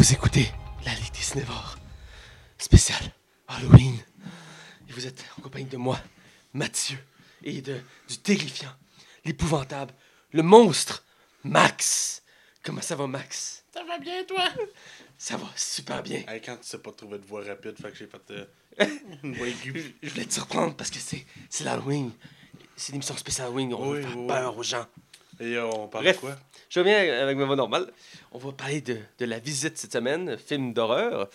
Vous écoutez la Ligue des Cinévores. Spécial Halloween. Et vous êtes en compagnie de moi, Mathieu, et de, du terrifiant, l'épouvantable, le monstre, Max. Comment ça va, Max? Ça va bien, toi? Ça va super bien. Hey, quand tu sais pas trouver de voix rapide, fait que j'ai fait euh, une voix aiguë. Je voulais te surprendre parce que c'est c'est l'Halloween. C'est l'émission spéciale Halloween. On Oui, va faire oui, peur aux gens. Et on parle Bref. de quoi? Je reviens avec ma voix normale. On va parler de, de La Visite cette semaine, film d'horreur.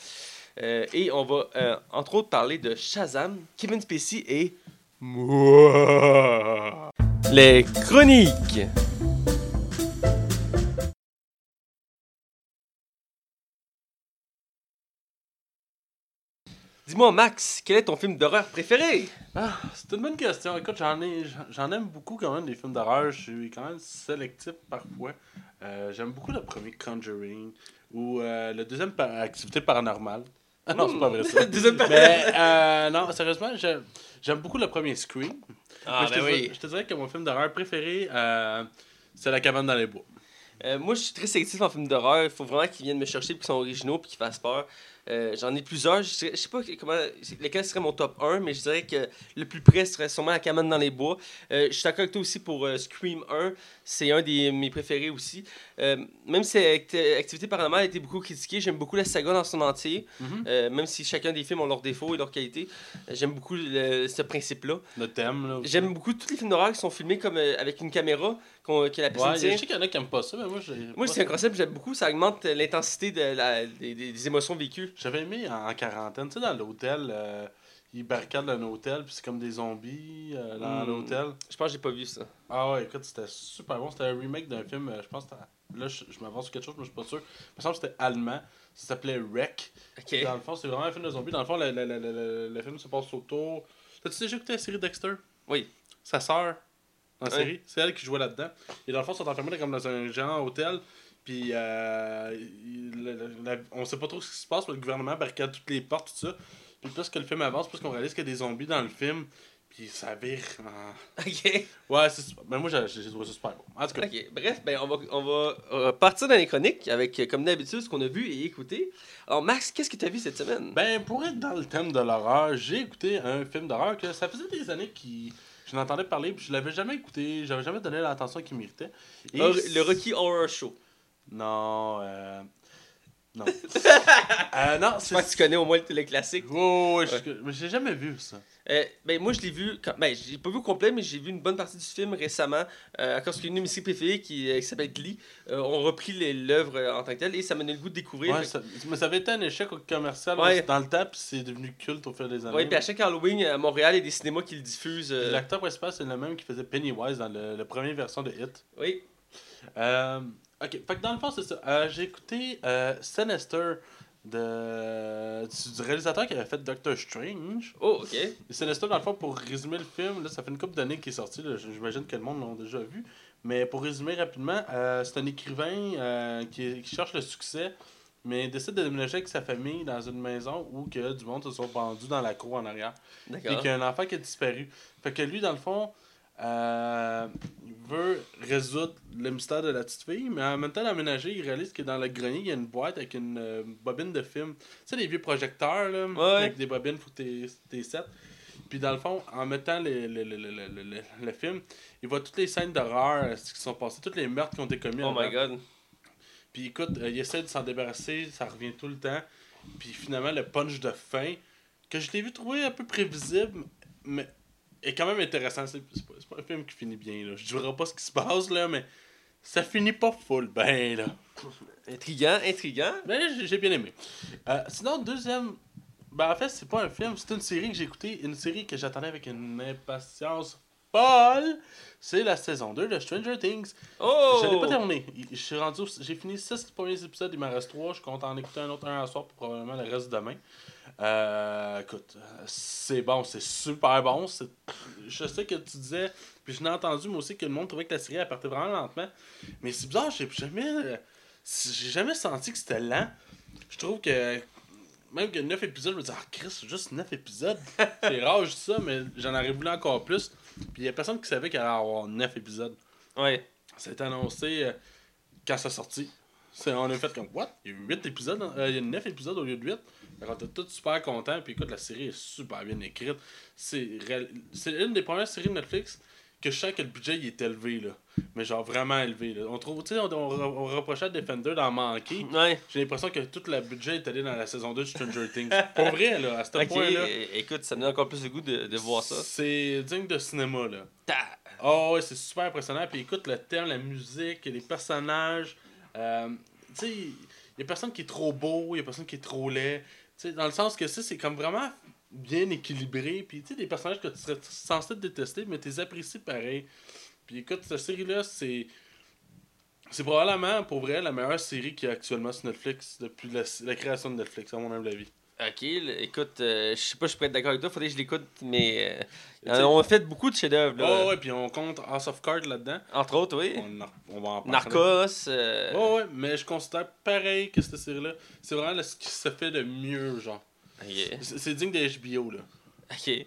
Euh, et on va, euh, entre autres, parler de Shazam, Kevin Spacey et moi. Les chroniques. Dis-moi, Max, quel est ton film d'horreur préféré? Ah, c'est une bonne question. Écoute, j'en ai, j'en- aime beaucoup quand même des films d'horreur. Je suis quand même sélectif parfois. Euh, j'aime beaucoup le premier Conjuring ou euh, le deuxième par- Activité paranormale. Ah non, c'est pas vrai ça. Deuxième par- Mais euh, non, sérieusement, j'aime beaucoup le premier Scream. Ah, Mais je, ben te oui. dirais, je te dirais que mon film d'horreur préféré, euh, c'est La cabane dans les bois. Moi, je suis très sélectif en film d'horreur. Il faut vraiment qu'ils viennent me chercher, qu'ils sont originaux, puis qu'ils fassent peur. Euh, J'en ai plusieurs. Je, je sais pas comment, lequel serait mon top 1, mais je dirais que le plus près serait sûrement La cabane dans les bois. Euh, je suis d'accord avec toi aussi pour euh, Scream 1. C'est un des mes préférés aussi. Même si Act- Activité paranormale a été beaucoup critiquée, j'aime beaucoup la saga dans son entier. Mhm. Même si chacun des films ont leurs défauts et leurs qualités. J'aime beaucoup le- ce principe-là. Le thème. J'aime beaucoup tous les films d'horreur qui sont filmés comme avec une caméra qu'on- que la personne Ouais, tient. je sais qu'il y en a qui aiment pas ça, mais moi. Moi, c'est un concept que j'aime beaucoup. Ça augmente l'intensité de des- des émotions vécues. J'avais aimé en, en quarantaine, tu sais, dans l'hôtel, euh, ils barricadent un hôtel, puis c'est comme des zombies euh, dans Hmm. l'hôtel. Je pense que j'ai pas vu ça. Ah ouais, écoute, c'était super bon. C'était un remake d'un film, euh, je pense que Là, je, je m'avance sur quelque chose, mais je suis pas sûr. Il me semble que c'était allemand. Ça s'appelait Wreck. Dans le fond, c'est vraiment un film de zombies. Dans le fond, le, le, le, le- le film se passe autour. T'as-tu déjà écouté la série Dexter? Oui. Sa sœur, Ouais. série, c'est elle qui jouait là-dedans. Et dans le fond, ils sont enfermés comme dans un géant hôtel. Puis, euh, le- le- la- on sait pas trop ce qui se passe, mais le gouvernement barricade toutes les portes, tout ça. Puis, plus que le film avance, plus qu'on réalise qu'il y a des zombies dans le film. Puis, ça vire. en- Ok. Ouais, c'est super. Mais moi, j'ai trouvé ça super bon. En tout cas, Ok. Bref, ben, on va, on va euh, partir dans les chroniques avec, euh, comme d'habitude, ce qu'on a vu et écouté. Alors, Max, qu'est-ce que tu as vu cette semaine? Ben, pour être dans le thème de l'horreur, j'ai écouté un film d'horreur que ça faisait des années que je n'entendais parler, puis je l'avais jamais écouté, j'avais jamais donné l'attention qu'il méritait. Et Le Rocky Horror Show. Non, euh... Non. euh, non, Je pense que tu connais au moins le, classique. Oh, ouais, je- mais j'ai jamais vu ça. Euh, ben, moi, je l'ai vu. Quand... Ben, j'ai pas vu au complet, mais j'ai vu une bonne partie du film récemment. Euh, à cause qu'une séries préférées qui, euh, qui s'appelle Glee euh, ont repris l'œuvre en tant que telle et ça m'a donné le goût de découvrir. Ouais, Fait ça- mais ça avait été un échec commercial Ouais. dans le temps, puis c'est devenu culte au fil des années. Ouais, puis à chaque Halloween à Montréal, il y a des cinémas qui le diffusent. L'acteur principal, c'est le même qui faisait Pennywise dans la première version de Hit. Oui. Euh, ok, fait que dans le fond, c'est ça. Euh, j'ai écouté euh, Sinister de, du, réalisateur qui avait fait Doctor Strange. Oh, ok. Et Sinister, dans le fond, pour résumer le film, là, ça fait une couple d'années qu'il est sorti. là, J'imagine que le monde l'a déjà vu. Mais pour résumer rapidement, euh, c'est un écrivain euh, qui, qui cherche le succès, mais il décide de déménager avec sa famille dans une maison où que du monde se sont pendus dans la cour en arrière. Et D'accord. qu'il y a un enfant qui a disparu. Fait que lui, dans le fond, euh, il veut résoudre le mystère de la petite fille, mais en même temps, l'aménager, il réalise que dans le grenier, il y a une boîte avec une euh, bobine de film. Tu sais, les vieux projecteurs, là, Ouais. avec des bobines, que t'es- t'es set. Puis dans le fond, en mettant le, le, le, le, film, il voit toutes les scènes d'horreur euh, qui sont passées, tous les meurtres qui ont été commis. Oh my god. Puis écoute, euh, il essaie de s'en débarrasser, ça revient tout le temps. Puis finalement, le punch de fin, que je l'ai vu trouver un peu prévisible, mais est quand même intéressant. C'est pas, pas un film qui finit bien. Là. Je dirais pas ce qui se passe, là, mais ça finit pas full ben, là. Intriguant, intriguant. Mais j'ai- bien aimé. Euh, sinon, deuxième. Ben, en fait, c'est pas un film, c'est une série que j'ai écoutée, une série que j'attendais avec une impatience folle. C'est la saison 2 de Stranger Things. Oh! Je l'ai pas terminé. Je suis rendu. J'ai fini 6 premiers épisodes, il m'en reste 3. Je compte en écouter un autre un à soir pour probablement le reste demain. Euh, écoute, c'est bon, c'est super bon. Je sais que tu disais, puis je l'ai entendu moi aussi que le monde trouvait que la série elle partait vraiment lentement. Mais c'est bizarre, j'ai jamais. J'ai jamais senti que c'était lent. Je trouve que. Même que 9 épisodes, je me dis, ah Chris, c'est juste 9 épisodes. c'est rare, je dis ça, mais j'en aurais voulu encore plus. Puis il y a personne qui savait qu'il allait avoir 9 épisodes. Ouais. Ça a été annoncé euh, quand ça sorti. C'est- On a fait comme, what? Il y a 8 épisodes? Euh, il y a 9 épisodes au lieu de 8. Qu'on était tous super contents. Puis écoute, la série est super bien écrite. C'est une des premières séries de Netflix que je sens que le budget il est élevé, là. Mais genre vraiment élevé, là. On trouve, tu sais, on, on, on reprochait à Defender d'en manquer. Ouais. J'ai l'impression que tout le budget est allé dans la saison 2 de Stranger Things. Pour vrai, là, à ce Ok, point-là. é- écoute, ça me donne encore plus le goût de, de voir ça. C'est digne de cinéma, là. Ta- Oh ouais, c'est super impressionnant. Puis écoute, le thème, la musique, les personnages. euh, tu sais, il y a personne qui est trop beau, il y a personne qui est trop laid. Tu sais, dans le sens que ça, c'est comme vraiment bien équilibré. Puis tu sais, des personnages que tu serais censé détester, mais tu les apprécies pareil. Puis écoute, cette série-là, c'est. C'est probablement, pour vrai, la meilleure série qu'il y a actuellement sur Netflix depuis la, la création de Netflix, à mon humble avis. Ok, écoute, euh, je sais pas, je pourrais être d'accord avec toi, faudrait que je l'écoute, mais. Euh, on a fait beaucoup de chefs-d'œuvre, là. Oh ouais, puis on compte House of Cards là-dedans. Entre autres, oui. On, en- on va en parler. Narcos. euh, Ouais, ouais, mais je considère pareil que cette série-là. C'est vraiment ce qui se fait de mieux, genre. ok. C'est c'est digne de HBO, là. Ok.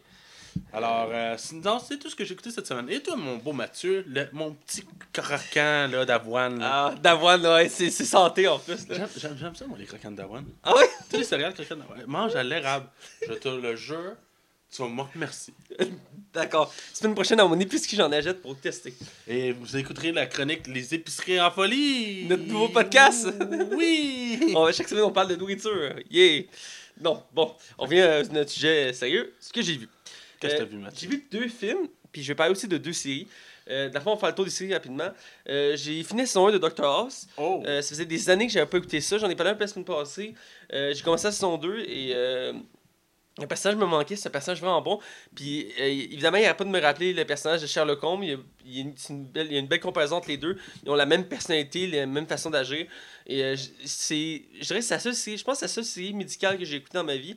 Alors, euh, sinon, c'est tout ce que j'ai écouté cette semaine. Et toi, mon beau Mathieu, le- mon petit croquant là, d'avoine. là. Ah, d'avoine, ouais, c'est c'est santé en plus, là. J'aime- J'aime j'aime ça, moi, les croquants d'avoine. Ah ouais? Tu sais, les céréales croquants d'avoine. Mange à l'érable. Je te le jure, tu vas me remercier. D'accord. Semaine prochaine, à mon épicerie, j'en achète pour tester. Et vous écouterez la chronique Les épiceries en folie. Notre nouveau podcast. Oui. On- chaque semaine, on parle de nourriture. Yeah! Non, bon, on revient à notre sujet sérieux. Ce que j'ai vu. Qu'est-ce que Euh, t'as vu, Mathieu? J'ai vu deux films, puis je vais parler aussi de deux séries. Euh, D'abord, on va faire le tour des séries rapidement. Euh, j'ai fini saison 1 de Dr. House. Oh. Euh, ça faisait des années que j'avais pas écouté ça. J'en ai parlé un peu la semaine passée. Euh, j'ai commencé la saison 2 et le personnage me manquait. C'est un personnage vraiment bon. Puis évidemment, il n'y a pas de me rappeler le personnage de Sherlock Holmes. Il y a, il y a une, belle, il y a une belle comparaison entre les deux. Ils ont la même personnalité, la même façon d'agir. Et c'est, je dirais que c'est la seule série, je pense que c'est la seule série médicale que j'ai écoutée dans ma vie.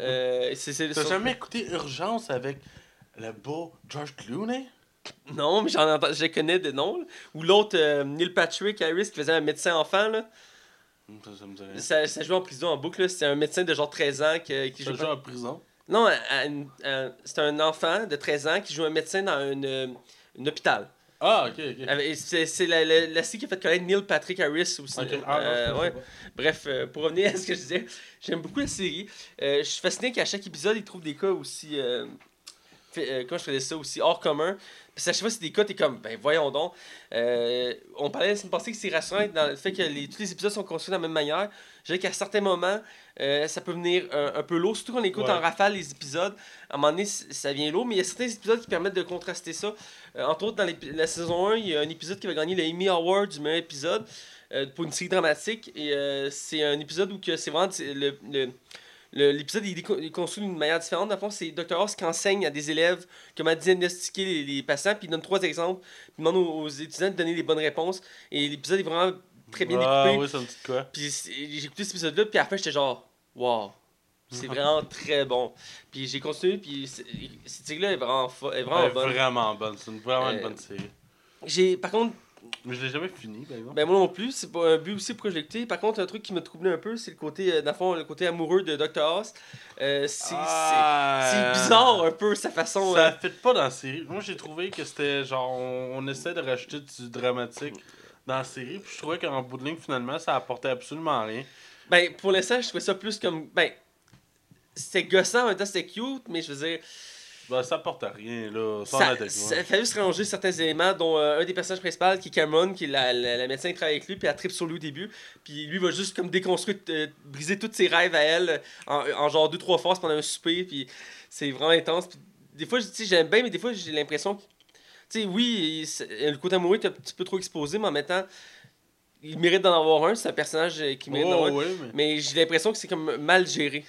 Euh, c'est, T'as jamais écouté Urgence avec le beau George Clooney? Non, mais j'en entends, je connais de nom. là. Ou l'autre, euh, Neil Patrick Harris, qui faisait un médecin enfant. Là. Hum, Ça, ça me. Ça, ça joue en prison en boucle. C'était un médecin de genre 13 ans qui, qui Ça joue. en prison? Non, c'est un enfant de 13 ans qui joue un médecin dans une, euh, un hôpital. Ah, ok, ok. C'est la, la, la série qui a fait connaître Neil Patrick Harris aussi. Ok. Ah, Euh, ouais. Bref, euh, pour revenir à ce que je disais, j'aime beaucoup la série. Euh, je suis fasciné qu'à chaque épisode, ils trouvent des cas aussi. Fait- comment je faisais ça aussi hors commun. Puis à chaque fois, c'est des cas, t'es comme, ben voyons donc. On parlait la semaine passée que c'est rassurant dans le fait que les, tous les épisodes sont construits de la même manière. Je dirais qu'à certains moments, euh, ça peut venir un, un peu lourd, surtout quand on écoute Ouais. en rafale les épisodes. À un moment donné, ça vient lourd, mais il y a certains épisodes qui permettent de contraster ça. Euh, entre autres, dans la saison 1, il y a un épisode qui va gagner le Emmy Award du meilleur épisode euh, pour une série dramatique. Et c'est un épisode où c'est vraiment c'est le, l'épisode il est construit d'une manière différente. Dans le fond, c'est Dr. House qui enseigne à des élèves comment diagnostiquer les, les patients, puis il donne trois exemples, puis il demande aux, aux étudiants de donner les bonnes réponses. Et l'épisode est vraiment très bien Ah, découpé. oui, me dit de quoi. Puis c'est- j'ai écouté cet épisode-là, puis à la fin, j'étais genre, wow, c'est vraiment très bon. Puis j'ai continué, puis cette série-là est vraiment, est vraiment Elle est bonne. vraiment bonne. C'est vraiment une Euh, bonne série. J'ai, par contre, Mais je l'ai jamais fini, par exemple. Ben moi non plus, c'est pas un but aussi pourquoi je l'ai écouté. Par contre, un truc qui m'a troublé un peu, c'est le côté, euh, dans le fond, le côté amoureux de Dr. House. Euh, c'est, Ah, c'est, bizarre un peu sa façon. Ça euh, fit pas dans la série. Moi, j'ai trouvé que c'était genre. On, on essaie de rajouter du dramatique dans la série. Puis je trouvais qu'en bout de ligne, finalement, ça apportait absolument rien. Ben pour l'instant, je trouvais ça plus comme. Ben, c'était gossant, en même temps c'était cute, mais je veux dire, Ben, ça apporte rien, là. Sans ça, la ça a fallu se ranger certains éléments, dont euh, un des personnages principaux qui est Cameron, qui est la, la, la médecin qui travaille avec lui, puis elle tripe sur lui au début. Puis lui va juste comme déconstruire, euh, briser tous ses rêves à elle en, en genre deux, trois forces pendant un souper, puis c'est vraiment intense. Puis des fois, je- tu sais, j'aime bien, mais des fois, j'ai l'impression que. Tu sais, oui, c'est- le côté amoureux est un petit peu trop exposé, mais en même temps, il mérite d'en avoir un. C'est un personnage euh, qui mérite d'en Oh, avoir un. ouais, mais. Mais j'ai l'impression que c'est comme mal géré.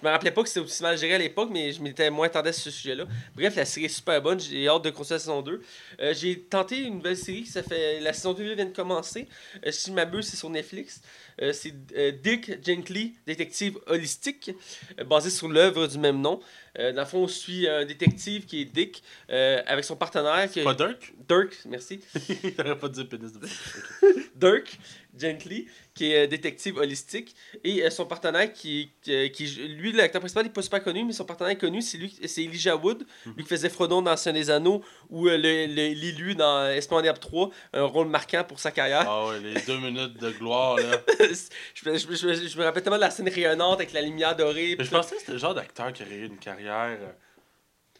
Je me rappelais pas que c'était aussi mal géré à l'époque, mais je m'étais moins attardé à ce sujet-là. Bref, la série est super bonne. J'ai hâte de continuer la saison 2. Euh, j'ai tenté une nouvelle série qui ça fait. La saison 2 vient de commencer. Euh, si je m'abuse, c'est sur Netflix. Euh, c'est Dick Gently, détective holistique, basé sur l'œuvre du même nom. Dans le fond, on suit un détective qui est Dick, avec son partenaire qui est Pas Dirk? Dirk, merci. T'aurais pas dit pénis de Dirk, Gently, qui est euh, détective holistique, et euh, son partenaire qui, qui, qui- lui, l'acteur principal, n'est pas super connu, mais son partenaire est connu, c'est lui, c'est Elijah Wood, lui qui faisait Frodon dans Seigneur des Anneaux, ou euh, l'élu dans Diable 3, un rôle marquant pour sa carrière. Ah ouais, les deux minutes de gloire, là. je, me- je, je, je me rappelle tellement de la scène rayonnante avec la lumière dorée. Je pensais que c'était le genre d'acteur qui aurait eu une carrière euh,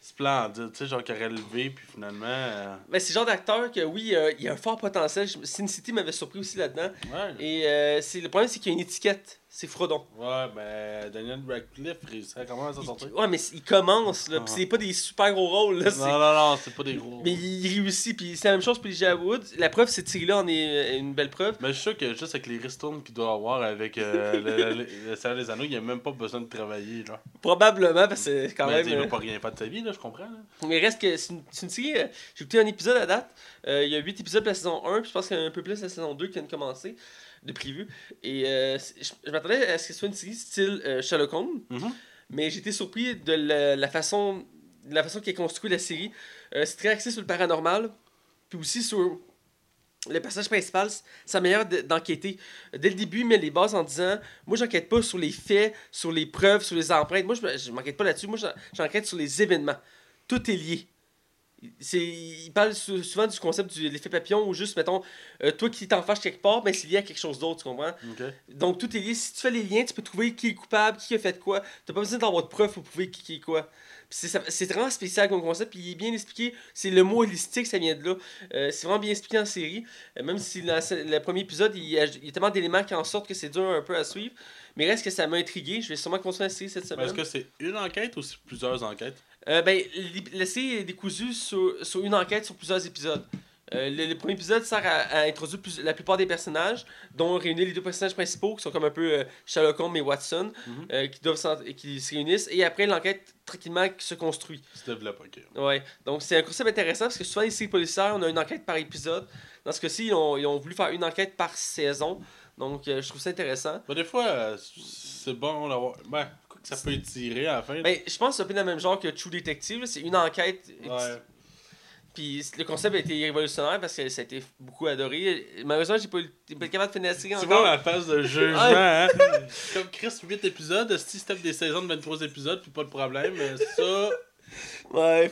splendide, tu sais, genre qui aurait levé, puis finalement. euh, Mais c'est le genre d'acteur que, oui, euh, il a un fort potentiel. Sin City m'avait surpris aussi là-dedans. Ouais. Et euh, c'est le problème, c'est qu'il y a une étiquette. C'est Frodon. Ouais, ben Daniel Radcliffe réussit à comment à s'en sortir. Ouais, mais il commence, là. Ah. Puis c'est pas des super gros rôles, là. Non, non, non, c'est pas des gros. Mais il réussit. Puis c'est la même chose pour Elijah Wood. La preuve, cette série-là en est euh, une belle preuve. Mais je suis sûr que juste avec les ristournes qu'il doit avoir avec euh, le, le, le Seigneur des Anneaux, il a même pas besoin de travailler, là. Probablement, parce que quand Mais même. il euh, va pas rien faire de sa vie, là, je comprends. Là. Mais reste que c'est une, série. euh, J'ai écouté un épisode à date. Euh, il y a 8 épisodes de la saison 1, puis je pense qu'il y en a un peu plus la saison 2 qui vient de commencer, de prévu. Et euh, je, je m'attendais à ce que ce soit une série style euh, Sherlock Holmes, Mhm. mais j'ai été surpris de la, la façon de la façon qu'est construite la série. Euh, c'est très axé sur le paranormal, puis aussi sur le personnage principal, sa manière de- d'enquêter. Dès le début, il met les bases en disant Moi, j'enquête pas sur les faits, sur les preuves, sur les empreintes. Moi, je me- je m'enquête pas là-dessus. Moi, j'en- j'enquête sur les événements. Tout est lié. C'est, il parle sou- souvent du concept de l'effet papillon ou juste, mettons, euh, toi qui t'en fâches quelque part, mais c'est lié à quelque chose d'autre, tu comprends? Donc tout est lié. Si tu fais les liens, tu peux trouver qui est coupable, qui a fait quoi. T'as pas besoin d'avoir de preuves pour prouver qui, qui est quoi. C'est, vraiment spécial comme concept, puis il est bien expliqué. C'est le mot holistique, ça vient de là. Euh, c'est vraiment bien expliqué en série. Euh, même si dans le premier épisode, il y, a, il y a tellement d'éléments qui en sortent que c'est dur un peu à suivre. Mais reste que ça m'a intrigué. Je vais sûrement continuer la série cette semaine. Est-ce que c'est une enquête ou plusieurs enquêtes? Euh, ben, série est décousue sur, sur une enquête sur plusieurs épisodes. Euh, le, le premier épisode sert à, à introduire plus- la plupart des personnages, dont réunir les deux personnages principaux, qui sont comme un peu euh, Sherlock Holmes et Watson, Mhm. euh, qui, doivent qui se réunissent, et après l'enquête tranquillement qui se construit. Se développe, ok. Ouais. Donc c'est un concept intéressant parce que souvent les séries policières, on a une enquête par épisode. Dans ce cas-ci, ils ont, ils ont voulu faire une enquête par saison. Donc euh, je trouve ça intéressant. Ben, des fois, c'est bon d'avoir. Ben, ça peut étirer à la fin. Ben, je pense que c'est un peu dans le même genre que True Detective. C'est une enquête ouais. Puis le concept a été révolutionnaire parce que ça a été beaucoup adoré. Malheureusement, j'ai pas, pas capable de finir la série Tu encore. vois ma phase de jugement, hein? Comme Chris, 8 épisodes, si c'était des saisons de 23 épisodes, puis pas de problème, mais ça. Ouais,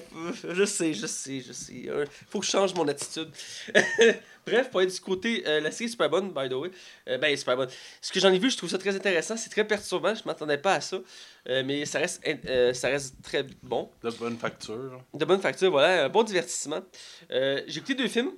je sais, je sais, je sais. Euh, Faut que je change mon attitude. Bref, pour être du côté, euh, la série est super bonne, by the way. Euh, ben, super bonne. Ce que j'en ai vu, je trouve ça très intéressant. C'est très perturbant, je m'attendais pas à ça. Euh, mais ça reste, euh, ça reste très bon. De bonne facture. De bonne facture, voilà. Un bon divertissement. Euh, J'ai écouté deux films.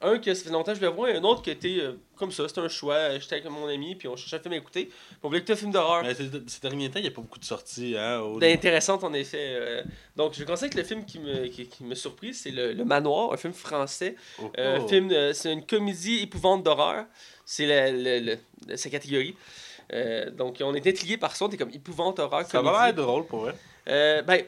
Un que ça fait longtemps que je voulais voir et un autre qui était comme ça. C'était un choix. J'étais avec mon ami, puis on cherchait un film à écouter. Puis on voulait écouter un film d'horreur. Mais ces, derniers temps, il n'y a pas beaucoup de sorties, hein? au- Intéressante en effet. donc je vais commencer avec le film qui me, qui, qui me surpris, c'est le, Le Manoir, un film français. Oh, oh. film, c'est une comédie épouvante d'horreur. C'est la, la- la- la- sa catégorie. Euh, donc on est intrigué par ça, on est comme épouvante horreur. Ça comédie. va l'air drôle pour vrai. Euh, ben,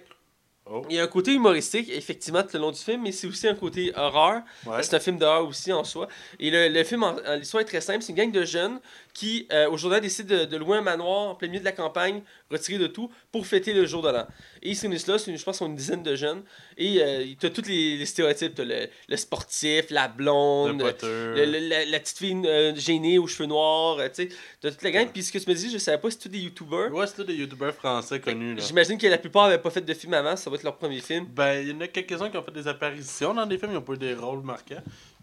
Oh. il y a un côté humoristique, effectivement, tout le long du film, mais c'est aussi un côté horreur. Ouais. C'est un film d'horreur aussi en soi. Et le, le film, l'histoire est très simple. C'est une gang de jeunes qui, euh, aujourd'hui, décident de, de louer un manoir en plein milieu de la campagne, retiré de tout, pour fêter le jour de l'an. Et ils se réunissent là, c'est une- je pense, sont une dizaine de jeunes. Et euh, tu as tous les, les stéréotypes. T'as le, le sportif, la blonde, le- le- la, la petite fille euh, gênée aux cheveux noirs. euh, tu sais, t'as toute la gang. Puis ce que tu me dis, je savais pas si c'est tous des youtubers. Ouais, c'est tous des youtubeurs français connus. J'imagine que la plupart n'avaient pas fait de film avant, ça va être leur premier film. Ben, il y en a quelques-uns qui ont fait des apparitions dans des films, ils ont pas eu des rôles marquants.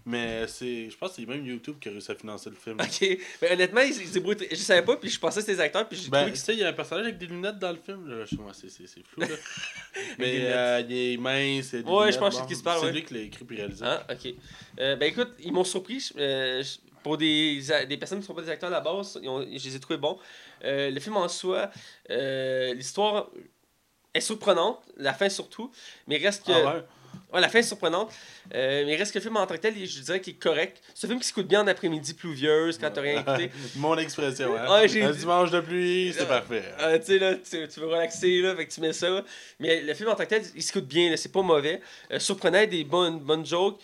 Mais c'est. Je pense que c'est même YouTube qui a réussi à financer le film. Ok, mais honnêtement, ils, se débrouillent Je savais pas, puis je pensais que c'était des acteurs, puis j'ai Ben, trouvé tu sais, il y a un personnage avec des lunettes dans le film. Là. Je moi, c'est, c'est, c'est flou, là. Mais euh, il est mince. il Ouais, je pense que c'est qui se parle, C'est ouais. lui qui l'a écrit et réalisé. Ah, ok. Euh, ben écoute, ils m'ont surpris. je- euh, je- pour des, des personnes qui ne sont pas des acteurs à la base, ils ont- je les ai trouvés bons. Euh, le film en soi, l'histoire est surprenante, la fin surtout, mais reste que. Ah ouais? Ouais, la fin est surprenante, euh, mais reste que le film en tant que tel, je dirais qu'il est correct. C'est un film qui s'écoute bien en après-midi pluvieuse quand t'as rien écouté. Mon expression, hein. Un dimanche de pluie, c'est Euh, parfait. Euh, tu sais, là, tu, veux relaxer, là, fait que tu mets ça. Mais le film en tant que tel, il s'écoute bien, c'est pas mauvais. Euh, surprenant, des bonnes, bonnes jokes,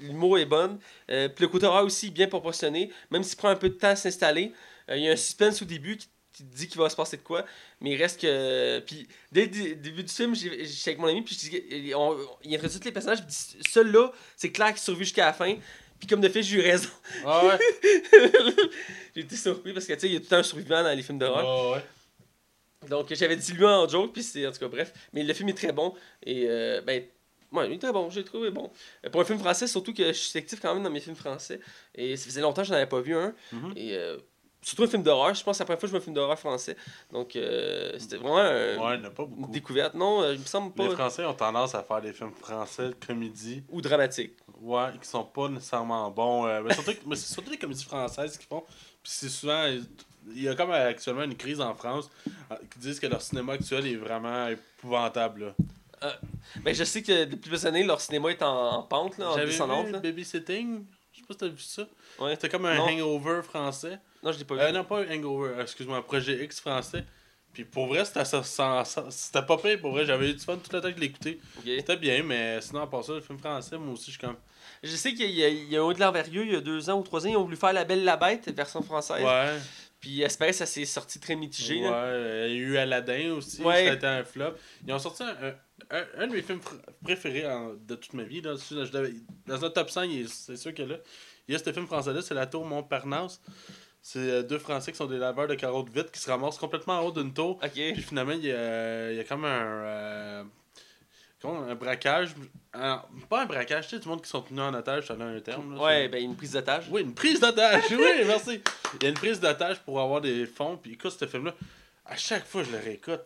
l'humour est bon. Puis le côté horreur aussi bien proportionné, même s'il prend un peu de temps à s'installer. Il y a un suspense au début qui, qui dit qu'il va se passer de quoi, mais il reste que. Puis dès le dé- début du film, j'étais avec mon ami, puis je dis, on- il introduit tous les personnages, puis dit, celui-là, c'est clair qu'il survit jusqu'à la fin. Puis comme de fait, j'ai eu raison. Ah ouais. j'ai été surpris parce que tu sais, il y a tout le temps un survivant dans les films d'horreur. Ah ouais. Donc j'avais dit lui en joke, puis c'est en tout cas bref. Mais le film est très bon. Et euh, ben, ouais, il est très bon, j'ai trouvé bon. Euh, Pour un film français, surtout que je suis actif quand même dans mes films français. Et ça faisait longtemps que j'en avais pas vu un. Mhm. Et euh, surtout un film d'horreur, je pense que c'est la première fois que je vois un film d'horreur français. Donc euh, c'était vraiment Ouais, il n'y en a pas une découverte. Non, euh, il me semble pas. Les Français ont tendance à faire des films français de comédie. Ou dramatique. Ouais, qui sont pas nécessairement bons. euh, mais, surtout, mais c'est surtout les comédies françaises qui font. Puis c'est souvent. Il y a comme euh, actuellement une crise en France qui disent que leur cinéma actuel est vraiment épouvantable. là. Ben, je sais que depuis plusieurs années, leur cinéma est en, en pente, là, en J'avais vu là. Babysitting. Je sais pas si t'as vu ça. Ouais. C'était comme un Non. hangover français. Non, je l'ai pas vu. Euh, non, pas un hangover, euh, excuse-moi, projet X français. Puis pour vrai, c'était ça, ça- ça- c'était pas pire. Pour vrai, j'avais eu du fun tout le temps que je l'écoutais. C'était bien, mais sinon, à part ça, le film français, moi aussi, je suis comme. Je sais qu'il y a, il y a de l'envergure, il y a deux ans ou trois ans, ils ont voulu faire La Belle la Bête, version française. Ouais. Puis espérer ça s'est sorti très mitigé. Ouais, là. euh, il y a eu Aladdin aussi, Ouais. ça a été un flop. Ils ont sorti un, un, un- de mes films pr- préférés en- de toute ma vie. Là, dans un top 100, il est- c'est sûr que là. Il y a ce film français-là, c'est La Tour Montparnasse. C'est euh, deux Français qui sont des laveurs de de vitre qui se ramassent complètement en haut d'une tour. Ok. Puis finalement, il y a, il y a comme un. euh, comment, un braquage. un- pas un braquage, tu sais, du monde qui sont tenus en otage, ça a un terme. là, Ouais, ben une prise d'otage. oui, une prise d'otage. oui, merci. Il y a une prise d'otage pour avoir des fonds. Puis écoute, ce film-là, à chaque fois je le réécoute,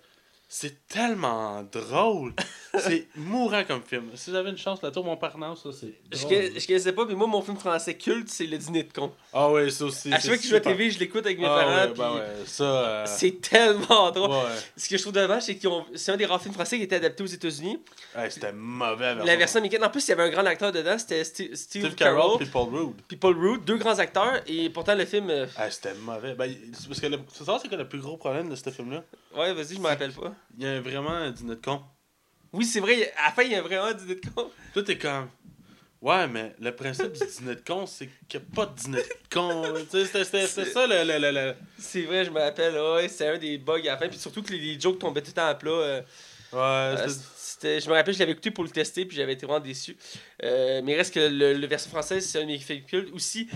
c'est tellement drôle. c'est mourant comme film. Si j'avais une chance, La Tour Montparnasse, ça, c'est. Je, je connaissais pas, mais moi, mon film français culte, c'est Le Dîner de con. Ah ouais, ça aussi. À chaque fois que je joue à. TV, je l'écoute avec mes Ah parents. ouais, ben ouais, ça. euh, C'est tellement drôle. Ouais. Ce que je trouve dommage, c'est qu'ils ont. C'est un des rares films français qui été adapté aux États-Unis. Hey, c'était mauvais. La version américaine. En plus, il y avait un grand acteur dedans, c'était Steve, Steve Carell puis Paul Rudd. puis Paul Rudd, deux grands acteurs. Et pourtant, le film. Hey, c'était mauvais. Ben, parce que le... c'est ça, c'est quoi le plus gros problème de ce film-là? Ouais, vas-y, je me rappelle pas. Il y a vraiment un dîner de con. Oui, c'est vrai, à la fin, il y a vraiment un dîner de con. Toi, t'es comme. Ouais, mais le principe du dîner de con, c'est qu'il n'y a pas de dîner de con. C'était ça le. le, le, le- C'est vrai, je me rappelle, ouais, c'est un des bugs à la fin. Puis surtout que les, les jokes tombaient tout le temps à plat. euh, Ouais, euh, c'était- je me rappelle, je l'avais écouté pour le tester, puis j'avais été vraiment déçu. Euh, mais reste que le, le version française, c'est un de mes. Aussi,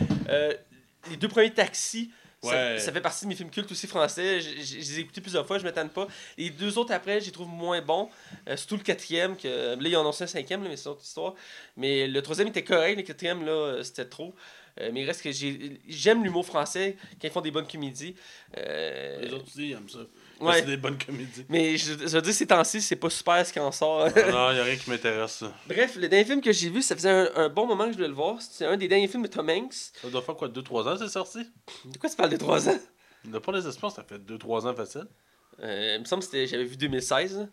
les deux premiers taxis. Ça, Ouais. ça fait partie de mes films cultes aussi français. Je, je- je les ai écoutés plusieurs fois, je m'étonne pas. Les deux autres après, je les trouve moins bons. Euh, surtout le quatrième, que là, ils en ont annoncé un cinquième, là, mais c'est une autre histoire. Mais le troisième était correct, le quatrième, là, euh, c'était trop. Euh, mais il reste que j'ai- j'aime l'humour français quand ils font des bonnes comédies. Euh, Les autres aussi, ils aiment ça. ouais. C'est des bonnes comédies. Mais je, je veux dire, ces temps-ci, c'est pas super ce qui en sort. non, il n'y a rien qui m'intéresse. Bref, le dernier film que j'ai vu, ça faisait un, un bon moment que je voulais le voir. C'est un des derniers films de Tom Hanks. Ça doit faire quoi, 2-3 ans, c'est sorti? De quoi tu parles de 3 ans? Il n'a pas les espions, ça fait 2-3 ans facile. euh, Il me semble que c'était- j'avais vu 2016. là.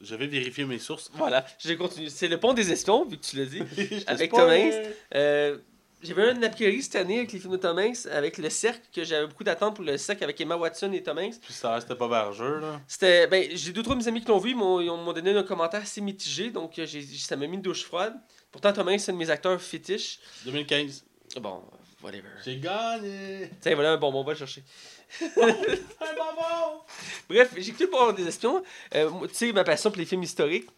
J'avais vérifié mes sources. Voilà, j'ai continué. C'est le pont des espions, vu que tu l'as dit. Avec. Tom Hanks. Euh, j'avais un a priori cette année avec les films de Tom Hanks, avec Le Cercle, que j'avais beaucoup d'attentes pour Le Cercle avec Emma Watson et Tom Hanks. Puis ça restait pas bargeux, là. C'était, ben, j'ai deux trois de mes amis qui l'ont vu, ils m'ont, donné un commentaire assez mitigé, donc euh, j'ai, ça m'a mis une douche froide. Pourtant, Tom Hanks, c'est un de mes acteurs fétiches. 2015. Bon, whatever. J'ai gagné! Tiens, voilà un bonbon, on va le chercher. Un bonbon! Bref, j'ai écouté pour des espions. Euh, tu sais, ma passion pour les films historiques.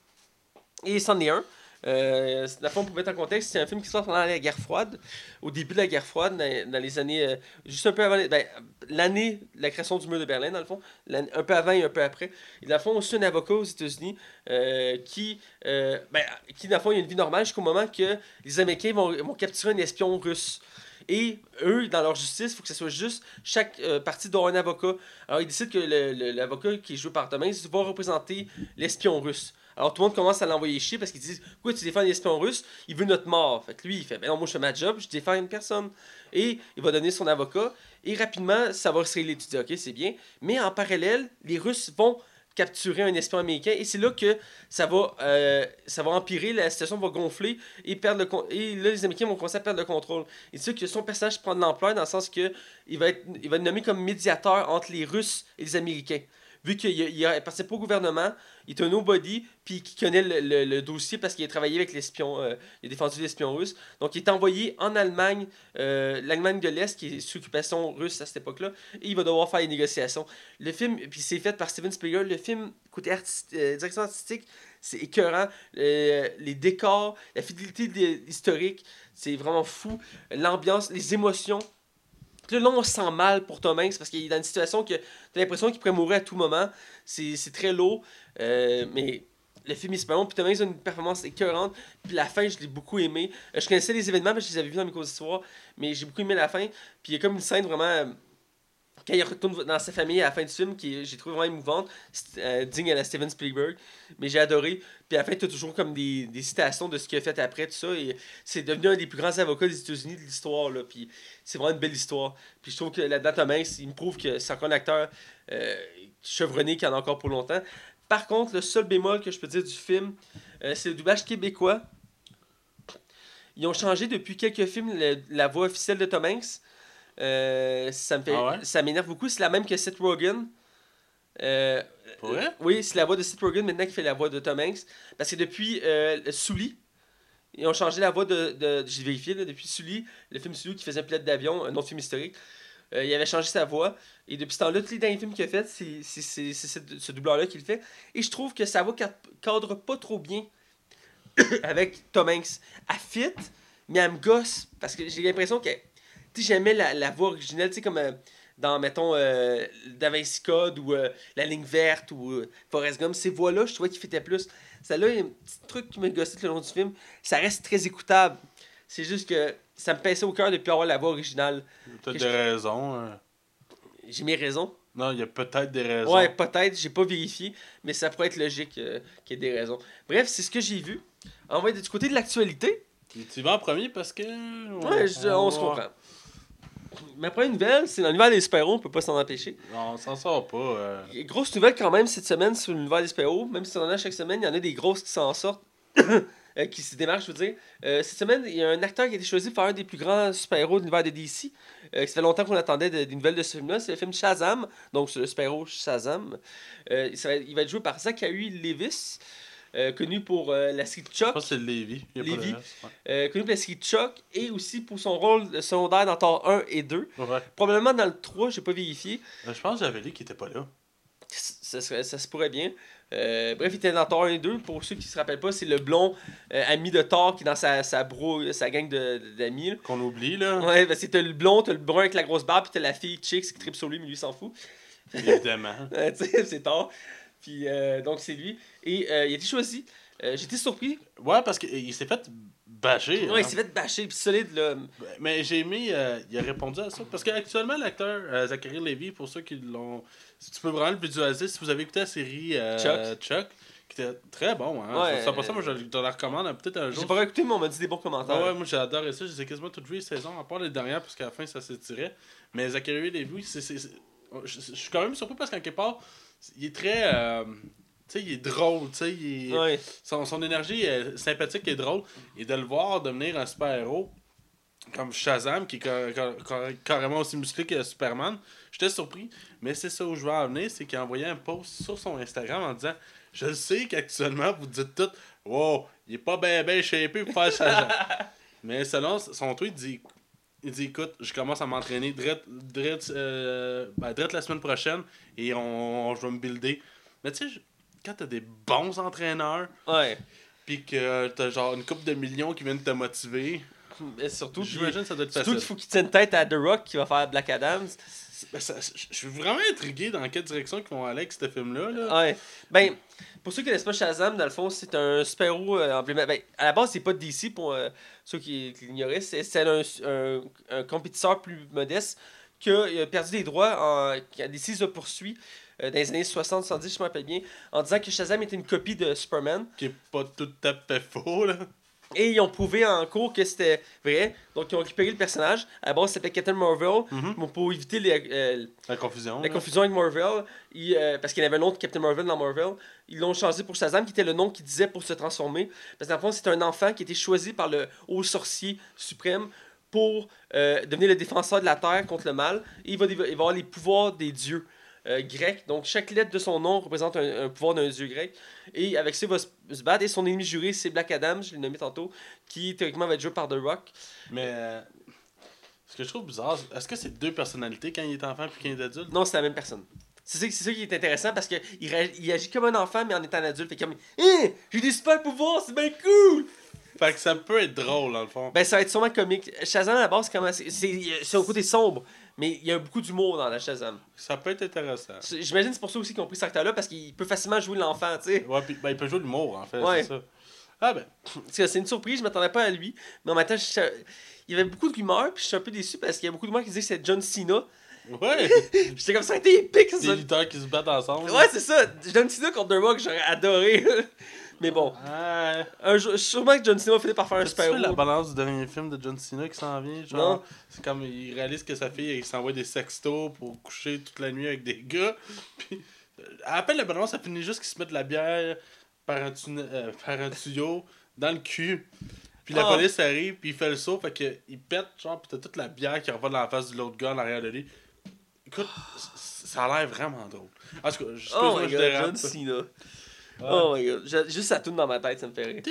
Et c'en est un. Euh, la fois, pour mettre en contexte, c'est un film qui sort pendant la guerre froide, au début de la guerre froide, dans, les années. euh, juste un peu avant. Ben, l'année de la création du mur de Berlin, dans le fond. Un peu avant et un peu après. Et dans le fond, aussi un avocat aux États-Unis euh, qui. euh, ben, qui, dans le fond, il a une vie normale jusqu'au moment que les Américains vont, vont capturer un espion russe. Et eux, dans leur justice, il faut que ce soit juste. Chaque partie doit un avocat. Alors, ils décident que l'avocat qui est joué par Thomas va représenter l'espion russe. Alors, tout le monde commence à l'envoyer chier parce qu'ils disent Pourquoi tu défends l'espion russe? Il veut notre mort. Fait que lui, il fait Ben non, moi, je fais ma job, je défends une personne. Et il va donner son avocat. Et rapidement, ça va se régler. Tu dis Ok, c'est bien. Mais en parallèle, les Russes vont capturer un espion américain et c'est là que ça va euh, ça va empirer la situation va gonfler et perdre le et là les américains vont commencer à perdre le contrôle et c'est que son personnage prend de l'ampleur dans le sens que il va être va être nommé comme médiateur entre les Russes et les Américains vu qu'il il, pas au gouvernement il est un nobody puis qui connaît le, le- dossier parce qu'il a travaillé avec l'espion euh, il a défendu l'espion russe donc il est envoyé en Allemagne euh, l'Allemagne de l'Est qui est sous occupation russe à cette époque-là et il va devoir faire les négociations le film puis c'est fait par Steven Spielberg le film côté artiste- euh, direction artistique C'est écœurant. Les décors, la fidélité historique, c'est vraiment fou. L'ambiance, les émotions. Puis Là, on se sent mal pour Tom Hanks parce qu'il est dans une situation que t'as l'impression qu'il pourrait mourir à tout moment. C'est très lourd. Euh, mais le film est super bon. Puis Tom Hanks a une performance écœurante. Puis la fin, je l'ai beaucoup aimé. Euh, je connaissais les événements parce que je les avais vus dans mes cours d'histoire. Mais j'ai beaucoup aimé la fin. Puis il y a comme une scène vraiment. Quand il retourne dans sa famille à la fin du film, qui j'ai trouvé vraiment émouvante, euh, digne à la Steven Spielberg, mais j'ai adoré. Puis à la fin, tu as toujours comme des, des citations de ce qu'il a fait après, tout ça, et c'est devenu un des plus grands avocats des États-Unis de l'histoire, là, puis c'est vraiment une belle histoire. Puis je trouve que là-dedans, Tom Hanks, il me prouve que c'est encore un acteur euh, chevronné qui en a encore pour longtemps. Par contre, le seul bémol que je peux dire du film, euh, c'est le doublage québécois. Ils ont changé depuis quelques films la voix officielle de Tom Hanks. Euh, ça me fait, Ah ouais? ça m'énerve beaucoup. C'est la même que Seth Rogen. Euh, Pour vrai? oui, c'est la voix de Seth Rogen maintenant qui fait la voix de Tom Hanks. Parce que depuis euh, Sully, ils ont changé la voix de. de J'ai vérifié, là, depuis Sully, le film Sully qui faisait un pilote d'avion, un autre film historique. euh, il avait changé sa voix. Et depuis ce temps-là, tous les derniers films qu'il a fait, c'est ce, doubleur-là qui le fait. Et je trouve que sa voix cad- cadre pas trop bien avec Tom Hanks. Elle fit, mais elle me gosse. Parce que j'ai l'impression que. J'aimais la, la voix originale, tu sais, comme euh, dans, mettons, euh, Da Vinci Code ou euh, La Ligne Verte ou euh, Forrest Gump. Ces voix-là, je trouvais qu'ils fitaient plus. Celle-là, il y a un petit truc qui me gossait tout le long du film. Ça reste très écoutable. C'est juste que ça me pinçait au cœur de plus avoir la voix originale. T'as Que des je- raisons. hein. J'ai mes raisons. Non, il y a peut-être des raisons. Ouais, peut-être, j'ai pas vérifié, mais ça pourrait être logique euh, qu'il y ait des raisons. Bref, c'est ce que j'ai vu. On va être du côté de l'actualité. Tu vas en premier parce que. Ouais, je- on se comprend. Ma première nouvelle, c'est dans l'univers des super on peut pas s'en empêcher. Non, on s'en sort pas. euh. Grosse nouvelle quand même cette semaine sur l'univers des super même si on en a chaque semaine, il y en a des grosses qui s'en sortent. euh, qui se démarquent, je veux dire. Euh, cette semaine, il y a un acteur qui a été choisi pour faire un des plus grands super-héros de l'univers de DC. Euh, ça fait longtemps qu'on attendait de- des nouvelles de ce film-là. C'est le film Shazam, donc c'est le super-héros Shazam. Va- il va être joué par Zachary Levis, euh, connu pour euh, la série Je Chuck. pense que c'est Lévi. Lévi. ouais. Euh, connu pour la série Chuck et aussi pour son rôle secondaire dans Thor 1 et 2. Ouais. Probablement dans le 3, j'ai pas vérifié. Euh, Je pense que j'avais lu qu'il était pas là. Ça, se pourrait bien. Euh, bref, il était dans Thor 1 et 2. Pour ceux qui se rappellent pas, c'est le blond euh, ami de Thor qui est dans sa, sa, bro, sa gang d'amis. Qu'on oublie, là. Ouais, ben, c'est le blond, t'as le brun avec la grosse barbe, puis t'as la fille Chicks qui tripe sur lui, mais lui il s'en fout. Évidemment. Euh, tu sais, c'est Thor. Puis euh, donc c'est lui. Et euh, il a été choisi. Euh, J'étais surpris. Ouais, parce qu'il s'est fait bâcher. Ouais, hein. il s'est fait bâcher, puis solide là. Mais j'ai aimé, euh, il a répondu à ça. Parce qu'actuellement, l'acteur Zachary Levy, pour ceux qui l'ont. Si tu peux vraiment le visualiser, si vous avez écouté la série Chuck. qui était très bon. Hein. Ouais, c'est pas ça, moi je te la recommande hein, peut-être un J'ai jour. pas écouté, mais on m'a dit des bons commentaires. Ah ouais, moi j'ai adoré ça. J'ai quasiment toutes vu les saisons, à part les dernières, parce qu'à la fin ça s'étirait. Mais Zachary Levy, c'est. je suis quand même surpris parce qu'en quelque part, il est très. euh, tu sais, il est drôle, tu sais, Ouais. son, son énergie est sympathique et drôle. Et de le voir devenir un super-héros comme Shazam, qui est ca- ca- ca- carrément aussi musclé que Superman, j'étais surpris. Mais c'est ça où je veux en venir, c'est qu'il a envoyé un post sur son Instagram en disant Je le sais qu'actuellement, vous dites tout Wow, il est pas bien ben shapé pour faire Shazam. Mais selon son tweet, il dit il dit écoute, je commence à m'entraîner direct, direct, euh, ben, direct la semaine prochaine et on, je vais me builder. Mais tu sais, quand t'as des bons entraîneurs, Ouais. puis que t'as genre une coupe de millions qui viennent te motiver, Et surtout, j'imagine ça doit être surtout qu'il facile. faut qu'il tienne tête à The Rock qui va faire Black Adam. Ben, ça- je suis vraiment intrigué dans quelle direction ils vont aller avec ce film-là. Là. Ouais. Ben, pour ceux qui connaissent pas Shazam, dans le fond, c'est un super-héros euh, emblématique. Ben, à la base, c'est pas DC pour euh, ceux qui, qui l'ignoraient. C'est un, un, un compétiteur plus modeste qui a, perdu des droits, en, qui a décidé de poursuivre euh, dans les années 60-70, je me rappelle bien, en disant que Shazam était une copie de Superman. Qui est pas tout à fait faux. Là. Et ils ont prouvé en cours que c'était vrai. Donc, ils ont récupéré le personnage. À la base, s'appelait Captain Marvel. Mhm. Pour éviter les, euh, La confusion. la là. confusion avec Marvel, ils, euh, parce qu'il y avait un autre Captain Marvel dans Marvel, ils l'ont changé pour Shazam, qui était le nom qu'il disait pour se transformer. Parce que dans le fond, c'est un enfant qui a été choisi par le haut sorcier suprême pour euh, devenir le défenseur de la terre contre le mal. Et il va, il va avoir les pouvoirs des dieux euh, grecs. Donc, chaque lettre de son nom représente un, un pouvoir d'un dieu grec. Et avec ça, il va se, se battre. Et son ennemi juré, c'est Black Adam, je l'ai nommé tantôt, qui théoriquement va être joué par The Rock. Mais euh, ce que je trouve bizarre, est-ce que c'est deux personnalités quand il est enfant puis quand il est adulte? Non, c'est la même personne. C'est ça, qui est intéressant parce qu'il il agit comme un enfant, mais en étant adulte. Fait comme, hein, j'ai des super pouvoirs, c'est bien cool! Fait que ça peut être drôle, dans le fond. Ben, ça va être sûrement comique. Shazam, à la base, c'est, c'est, c'est un côté sombre, mais il y a beaucoup d'humour dans la Shazam. Ça peut être intéressant. J'imagine que c'est pour ça aussi qu'ils ont pris cet acteur-là, parce qu'il peut facilement jouer l'enfant, tu sais. Ouais, puis ben, il peut jouer l'humour, en fait, Ouais. c'est ça. Ah ben, c'est une surprise, je m'attendais pas à lui. Mais en même temps, je- il y avait beaucoup de rumeurs, puis je suis un peu déçu parce qu'il y a beaucoup de rumeurs qui disaient que c'était John Cena. ouais! J'étais comme ça, a été épique, ça. Des lutteurs qui se battent ensemble. Ouais, c'est ça. John Cena contre The Rock, j'aurais adoré. Mais bon, un jour, sûrement que John Cena va finir par faire un tu fais la balance du dernier film de John Cena qui s'en vient? Genre, Non. c'est comme il réalise que sa fille, il s'envoie des sextos pour coucher toute la nuit avec des gars. Puis, euh, à la peine la balance, ça finit juste qu'il se met de la bière par un, tune- euh, par un tuyau dans le cul. Puis la Ah. police arrive, puis il fait le saut, fait que il pète, genre, pis t'as toute la bière qui revient dans la face de l'autre gars en arrière de lui. Écoute, ça a l'air vraiment drôle. En tout cas, Oh my je god, dérape. John Cena. Oh my god. Juste ça tourne dans ma tête, ça me fait rire.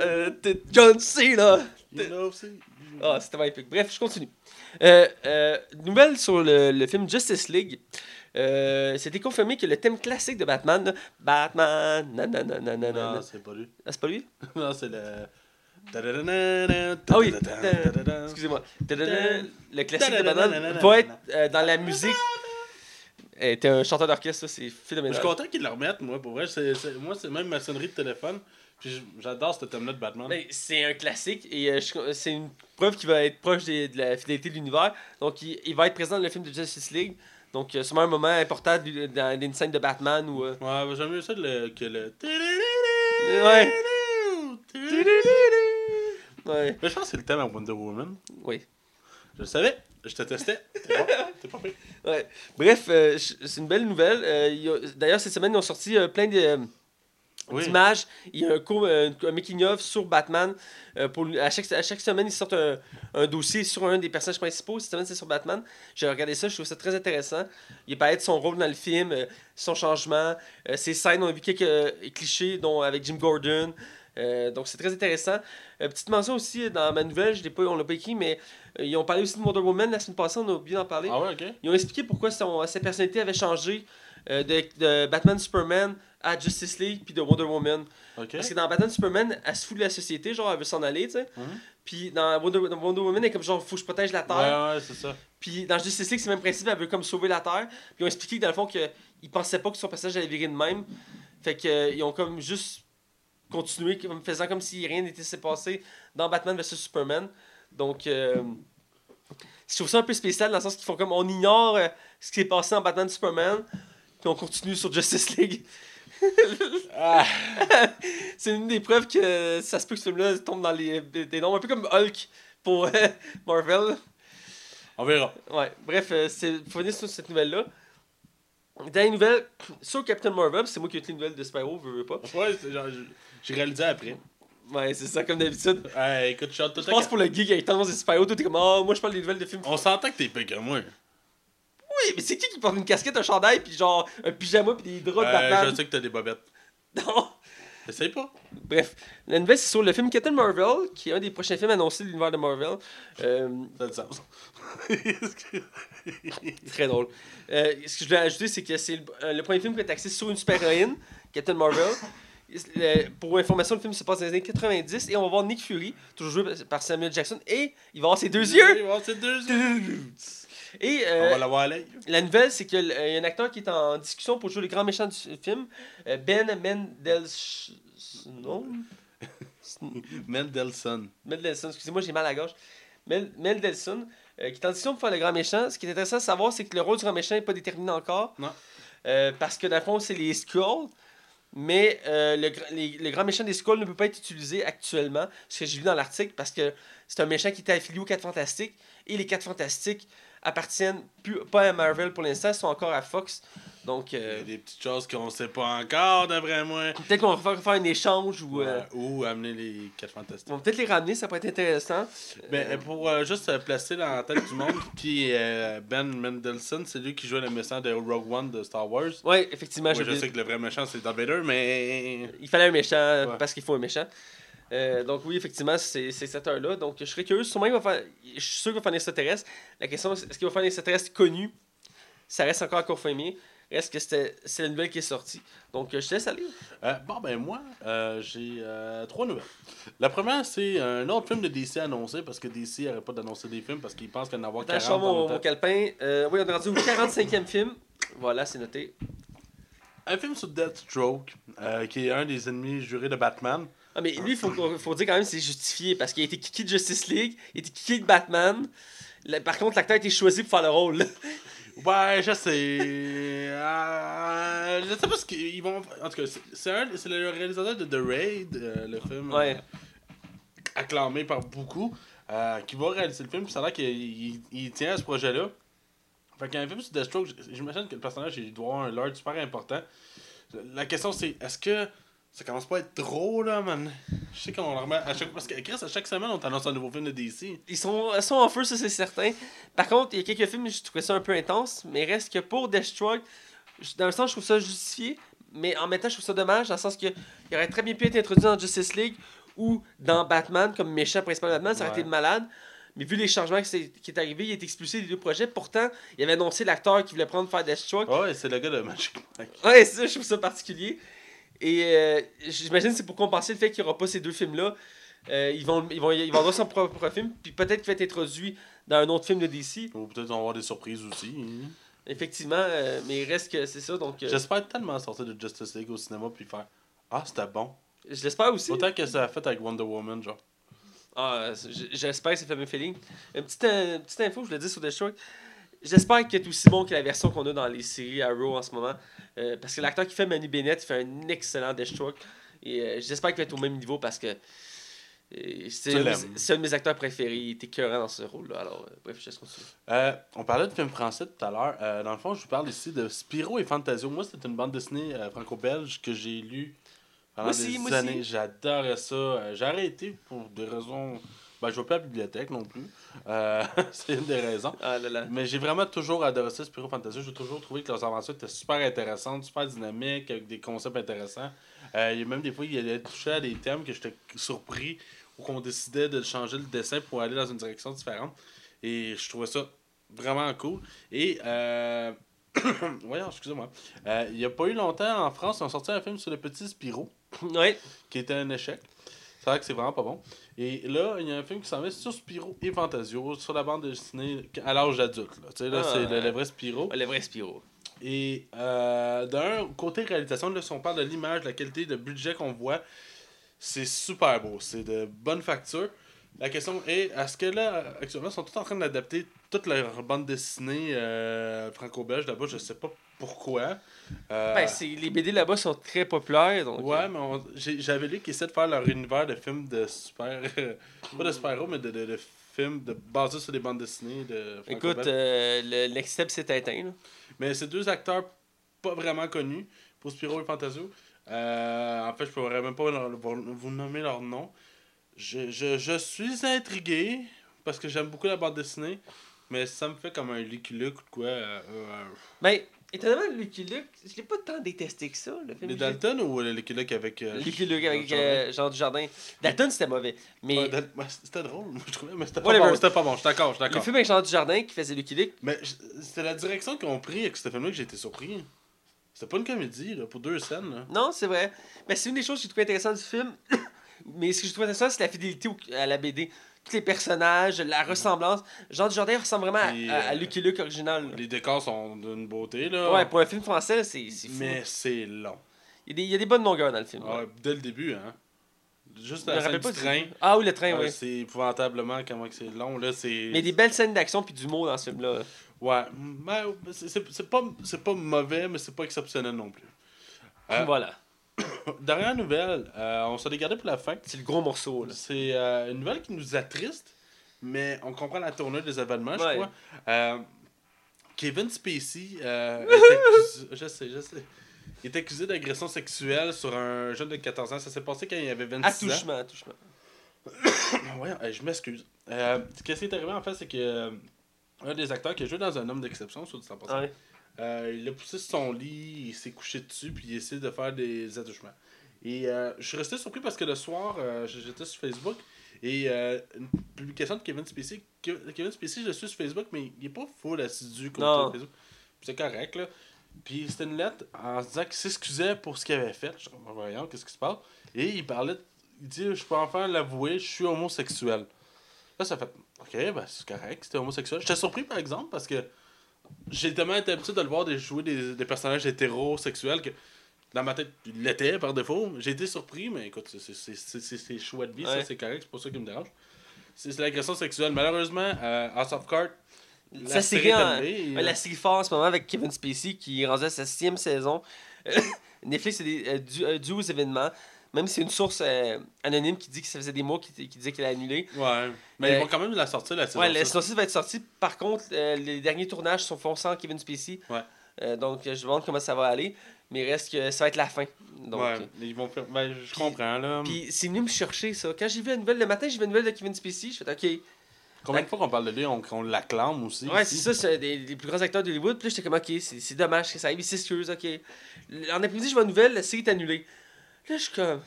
Euh, t'es John know, c'est- Ah, c'était vraiment épique. Bref, je continue. Euh, euh, nouvelle sur le, le film Justice League. Euh, C'était confirmé que le thème classique de Batman, là, Batman, nanana, nanana, Non, c'est pas lui. Ah, c'est pas lui? Non, c'est le. Ah oui, excusez-moi. Le classique de Batman va être euh, dans la musique. Eh, T'es un chanteur d'orchestre, c'est Je phénoménal. suis content qu'ils le remettent, moi, pour vrai. C'est- c'est- moi, c'est même ma sonnerie de téléphone. Puis j'adore ce thème-là de Batman. Ben, c'est un classique et euh, je- c'est une preuve qui va être proche des- de la fidélité de l'univers. Donc, il, il va être présent dans le film de Justice League. Donc, euh, sûrement un moment important du- dans une scène de Batman ou. euh, Ouais, ben, j'aime mieux ça le- que le. Ouais. Ouais, Mais je pense que c'est le thème à Wonder Woman. oui. Je le savais. Je te testais. T'es bon? T'es pas. Ouais. Bref, euh, c'est une belle nouvelle. Euh, il y a- D'ailleurs, cette semaine, ils ont sorti euh, plein de, Oui. d'images. Il y a un, court, euh, un making-of sur Batman. Euh, pour, à, chaque, à chaque semaine, ils sortent un, un dossier sur un des personnages principaux. Cette semaine, c'est sur Batman. J'ai regardé ça, je trouve ça très intéressant. Il parlait de son rôle dans le film, euh, son changement, euh, ses scènes. On a vu quelques euh, clichés, dont avec Jim Gordon. Euh, donc c'est très intéressant. Euh, petite mention aussi euh, dans ma nouvelle, je l'ai pas, on l'a pas écrit, mais euh, ils ont parlé aussi de Wonder Woman la semaine passée, on a oublié d'en parler. Ah ouais, ok. Ils ont expliqué pourquoi son, sa personnalité avait changé de, de Batman Superman à Justice League puis de Wonder Woman. Parce que dans Batman Superman, elle se fout de la société, genre elle veut s'en aller, tu sais. Mhm. Puis dans Wonder, dans Wonder Woman, elle est comme genre faut que je protège la Terre. Ouais, ouais, c'est ça. Puis dans Justice League, c'est le même principe, elle veut comme sauver la Terre. Puis ils ont expliqué que dans le fond, qu'ils pensaient pas que son personnage allait virer de même. Fait que euh, ils ont comme juste continué, comme faisant comme si rien n'était passé dans Batman vs Superman. Donc, euh, je trouve ça un peu spécial dans le sens qu'ils font comme on ignore euh, ce qui s'est passé dans Batman Superman, puis on continue sur Justice League. Ah, C'est une des preuves que ça se peut que ce film-là tombe dans les, des noms, un peu comme Hulk pour euh, Marvel. on verra. Ouais, bref, euh, c'est finir sur cette nouvelle-là. Dernière nouvelle, sur Captain Marvel, c'est moi qui ai écrit une nouvelle de Spyro, veux, veux pas. Ouais, c'est genre, j'ai- réalisé après. Ouais, c'est ça, comme d'habitude. Hey, écoute, je tout Je pense pour le geek intense des Spyro, toi t'es comme, ah, moi je parle des nouvelles de films. On s'entend que t'es pire que moi. Oui, mais c'est qui qui porte une casquette, un chandail, puis genre un pyjama, puis des draps de Batman je sais que t'as des bobettes. Non. Essaye pas. Bref, la nouvelle c'est sur le film Captain Marvel, qui est un des prochains films annoncés de l'univers de Marvel. Euh, Ça a du sens. Très drôle. Euh, ce que je voulais ajouter, c'est que c'est le, euh, le premier film qui est axé sur une super-héroïne, Captain Marvel. Le- pour information, le film se passe dans les années 90 et on va voir Nick Fury, toujours joué par Samuel Jackson, et il va avoir ses deux yeux. Il va avoir ses deux yeux. Et On euh, va l'avoir à l'œil. la nouvelle, c'est qu'il y a un acteur qui est en discussion pour jouer le grand méchant du film, euh, Ben Mendelssohn. Mendelssohn. Mendelssohn, excusez-moi, j'ai mal à la gorge. Mel Mendelssohn, euh, qui est en discussion pour faire le grand méchant. Ce qui est intéressant de savoir, c'est que le rôle du grand méchant n'est pas déterminé encore. Non. Euh, parce que dans le fond, c'est les Skrulls. Mais euh, le, le grand méchant des Skrulls ne peut pas être utilisé actuellement. Ce que j'ai vu dans l'article, parce que c'est un méchant qui était affilié aux 4 Fantastiques. Et les 4 Fantastiques appartiennent plus, pas à Marvel pour l'instant, ils sont encore à Fox. Donc, Il y euh, a des petites choses qu'on sait pas encore, d'après moi. peut-être qu'on va faire, un échange ou. euh, Ou amener les 4 fantastiques. on va peut-être les ramener, ça pourrait être intéressant. Ben, Euh, pour euh, juste euh, placer dans la tête du monde, qui euh, Ben Mendelssohn, c'est lui qui jouait le méchant de Rogue One de Star Wars. ouais, effectivement, je oublié- sais que le vrai méchant, c'est Darth Vader, mais. Il fallait un méchant euh, Ouais. parce qu'il faut un méchant. Euh, donc oui, effectivement, c'est c'est cet heure-là. Donc je serais curieux. Sûrement, il va faire... Je suis sûr qu'il va faire un extraterrestre. La question, est-ce qu'il va faire un extraterrestre connu? Ça reste encore à confirmer. Reste que c'était c'est la nouvelle qui est sortie. Donc, euh, je te laisse aller. Euh, bon, ben moi, euh, j'ai trois nouvelles. La première, c'est un autre film de DC annoncé, parce que DC n'arrête pas d'annoncer des films, parce qu'ils pensent qu'il y en avoir Attends, 40 je sors dans mon, mon calepin. Oui, on est rendu au 45e film. Voilà, c'est noté. Un film sur Deathstroke, qui est un des ennemis jurés de Batman. Ah, mais lui, il faut, faut dire quand même c'est justifié parce qu'il a été kické de Justice League, il a été kické de Batman. Par contre, l'acteur a été choisi pour faire le rôle. là. Ouais, je sais. Euh, je sais pas ce qu'ils vont. En tout cas, c'est- c'est un- c'est le réalisateur de The Raid, euh, le film Ouais. euh, acclamé par beaucoup, qui va réaliser le film. Puis ça a l'air qu'il il- il tient à ce projet-là. Fait qu'un film sur Deathstroke, j'imagine que le personnage il doit avoir un lord super important. La question c'est est-ce que ça commence pas à être trop là, man Je sais qu'on remet à chaque parce que Chris, à chaque semaine on t'annonce un nouveau film de DC. Ils sont, ils sont en feu, ça c'est certain. Par contre, il y a quelques films, je trouvais ça un peu intense, mais reste que pour Deathstroke, dans le sens, je trouve ça justifié, mais en même temps, je trouve ça dommage, dans le sens que il aurait très bien pu être introduit dans Justice League ou dans Batman comme méchant principal de Batman, ça aurait Ouais. été malade. Mais vu les changements qui, c'est- qui est arrivé, il est expulsé des deux projets. Pourtant, il avait annoncé l'acteur qui voulait prendre faire Deathstroke. Ouais, c'est le gars de Magic Mike. Ouais, ça, je trouve ça particulier. Et euh, j'imagine que c'est pour compenser le fait qu'il n'y aura pas ces deux films-là. Euh, ils, vont, ils, vont, ils vont avoir son propre film, puis peut-être qu'il va être introduit dans un autre film de DC. Ou peut-être on va avoir des surprises aussi. hein. Effectivement, euh, mais il reste que c'est ça. Donc, euh, J'espère tellement sortir de Justice League au cinéma puis faire Ah, c'était bon. je l'espère aussi. Autant que ça a fait avec Wonder Woman, genre. Ah, j- j'espère que ça fait mes feeling. Une petite, euh, petite info, je le dis sur Deathstroke. J'espère qu'il est aussi bon que la version qu'on a dans les séries Arrow en ce moment. Euh, parce que l'acteur qui fait Manu Bennett fait un excellent Deathstroke. Et euh, j'espère qu'il va être au même niveau parce que euh, c'est un, un de mes acteurs préférés. Il était écœurant dans ce rôle-là. Alors, euh, bref, je laisse continuer. Euh, on parlait de films français tout à l'heure. Euh, dans le fond, je vous parle ici de Spiro et Fantasio. Moi, c'est une bande dessinée franco-belge que j'ai lue pendant Moi aussi, des années. J'adorais ça. J'ai arrêté pour des raisons. Ben, je vais pas à la bibliothèque non plus. Euh, c'est une des raisons. Ah là là. Mais j'ai vraiment toujours adoré ça, Spiro Fantasio. J'ai toujours trouvé que leurs aventures étaient super intéressantes, super dynamiques, avec des concepts intéressants. Euh, il y a même des fois, il allait toucher à des thèmes que j'étais surpris ou qu'on décidait de changer le dessin pour aller dans une direction différente. Et je trouvais ça vraiment cool. Et, euh... voyons, excusez-moi. Euh, il n'y a pas eu longtemps en France, ils ont sorti un film sur le petit Spiro Ouais. qui était un échec. C'est vrai que c'est vraiment pas bon. Et là, il y a un film qui s'en va sur Spiro et Fantasio, sur la bande dessinée à l'âge adulte. là. Tu sais, là, Ah, c'est le vrai Spiro. Le vrai Spiro. Et euh, d'un côté réalisation, là, si on parle de l'image, de la qualité, de budget qu'on voit, c'est super beau. C'est de bonne facture. La question est, est-ce que là, actuellement, ils sont tous en train d'adapter toute leur bande dessinée euh, franco-belge là-bas? Je sais pas pourquoi? Euh, Ben, c'est- les BD là-bas sont très populaires. Donc, Ouais, mais on- j'ai- j'avais lu qu'ils essaient de faire leur univers de films de super. pas de super-héros, mais de, de, de films de, basés sur des bandes dessinées de Écoute, euh, le s'est éteint. là. Mais c'est deux acteurs pas vraiment connus pour Spiro et Fantasio. Euh, en fait, je pourrais même pas vous nommer leur nom. Je, je, je suis intrigué parce que j'aime beaucoup la bande dessinée, mais ça me fait comme un Lucky Luke ou quoi. euh, euh, Ben, étonnamment, Lucky Luke, je l'ai pas tant détesté que ça, le film. les Dalton ou le Lucky Luke avec. euh, Lucky Luke avec Jean euh, Jean Dujardin. Dalton, c'était mauvais. Mais Ouais, Dal- ouais, c'était drôle, moi, je trouvais, mais c'était pas bon. C'était pas bon, je suis d'accord, je suis le film avec Jean Dujardin qui faisait Lucky Luke, Mais c'était la direction qu'ils ont pris avec ce film-là que j'ai été surpris. C'était pas une comédie, là, pour deux scènes. Là. non, c'est vrai. Mais c'est une des choses que j'ai trouvé intéressantes du film. Mais ce que je trouve intéressant, c'est la fidélité à la BD. Tous les personnages, la ressemblance. Jean Dujardin ressemble vraiment à- à, à euh, Lucky Luke original. là. Les décors sont d'une beauté, là. Ouais, pour un film français, c'est fou. Mais c'est long. Il, y a des, il y a des bonnes longueurs dans le film. Ah ouais, dès le début, hein. Juste la scène du pas du- train. Ah oui, le train, oui. C'est épouvantablement comment que c'est long, là. Mais des belles scènes d'action puis d'humour dans ce film-là. Ouais. Mais c'est, pas, pas mauvais, mais c'est pas exceptionnel non plus. Euh, Voilà. Dernière nouvelle, euh, on s'en est gardé pour la fin. C'est le gros morceau. Là. C'est euh, une nouvelle qui nous attriste, mais on comprend la tournure des événements, je Ouais. crois. Euh, Kevin Spacey euh, est accusé, je sais, je sais. Il est accusé d'agression sexuelle sur un jeune de 14 ans. Ça s'est passé quand il avait 26 ans. Attouchement, attouchement. Ah, Voyons, euh, je m'excuse. Euh, ce qui est arrivé en fait, c'est que euh, un des acteurs qui a joué dans Un homme d'exception, sur du temps passé, Ouais. Euh, il a poussé sur son lit, il s'est couché dessus, puis il essaie de faire des attouchements. Et euh, je suis resté surpris parce que le soir, euh, j'étais sur Facebook et une publication de Kevin Spacey. Ke- Kevin Spacey, je le suis sur Facebook, mais il est pas full assidu comme Non. sur Facebook. c'est correct, là. Puis c'était une lettre en se disant qu'il s'excusait pour ce qu'il avait fait. Je dis, voyons, qu'est-ce qui se passe? Et il parlait, il dit, je peux enfin l'avouer, je suis homosexuel. Là, ça fait, ok, ben c'est correct, c'était homosexuel. J'étais surpris, par exemple, parce que j'ai tellement été habitué de le voir jouer des, des personnages hétérosexuels que dans ma tête, il l'était par défaut. J'ai été surpris, mais écoute, c'est- choix de vie, ça c'est correct, c'est pas ça qui me dérange. C'est l'agression sexuelle. Malheureusement, euh, House of Cards, Sa série, en- la série phare en ce moment avec Kevin Spacey qui est rendu à sa sixième saison. Netflix est des- euh, euh, dû aux événements. Même si c'est une source euh, anonyme qui dit que ça faisait des mois qui, qui disait qu'elle a annulé. Ouais. Mais Euh, ils vont quand même la sortir, la saison Ouais, la saison 6 va être sortie. Par contre, euh, les derniers tournages sont faits sans Kevin Spacey. Ouais. Euh, donc, euh, je me demande comment ça va aller. Mais il reste que ça va être la fin. Donc, ouais, euh, ils vont faire... Ben, je comprends, là. Puis c'est venu me chercher ça. Quand j'ai vu la nouvelle le matin, j'ai vu la nouvelle de Kevin Spacey. Je fais OK. Combien de fois qu'on parle de lui, on, on l'acclame aussi. Ouais, c'est ça, c'est des, des plus grands acteurs d'Hollywood. Puis là, j'étais comme OK, c'est c'est dommage que ça arrive. Il s'excuse, OK. En après-midi, je vois la nouvelle, la série est annulée. Là, je suis comme.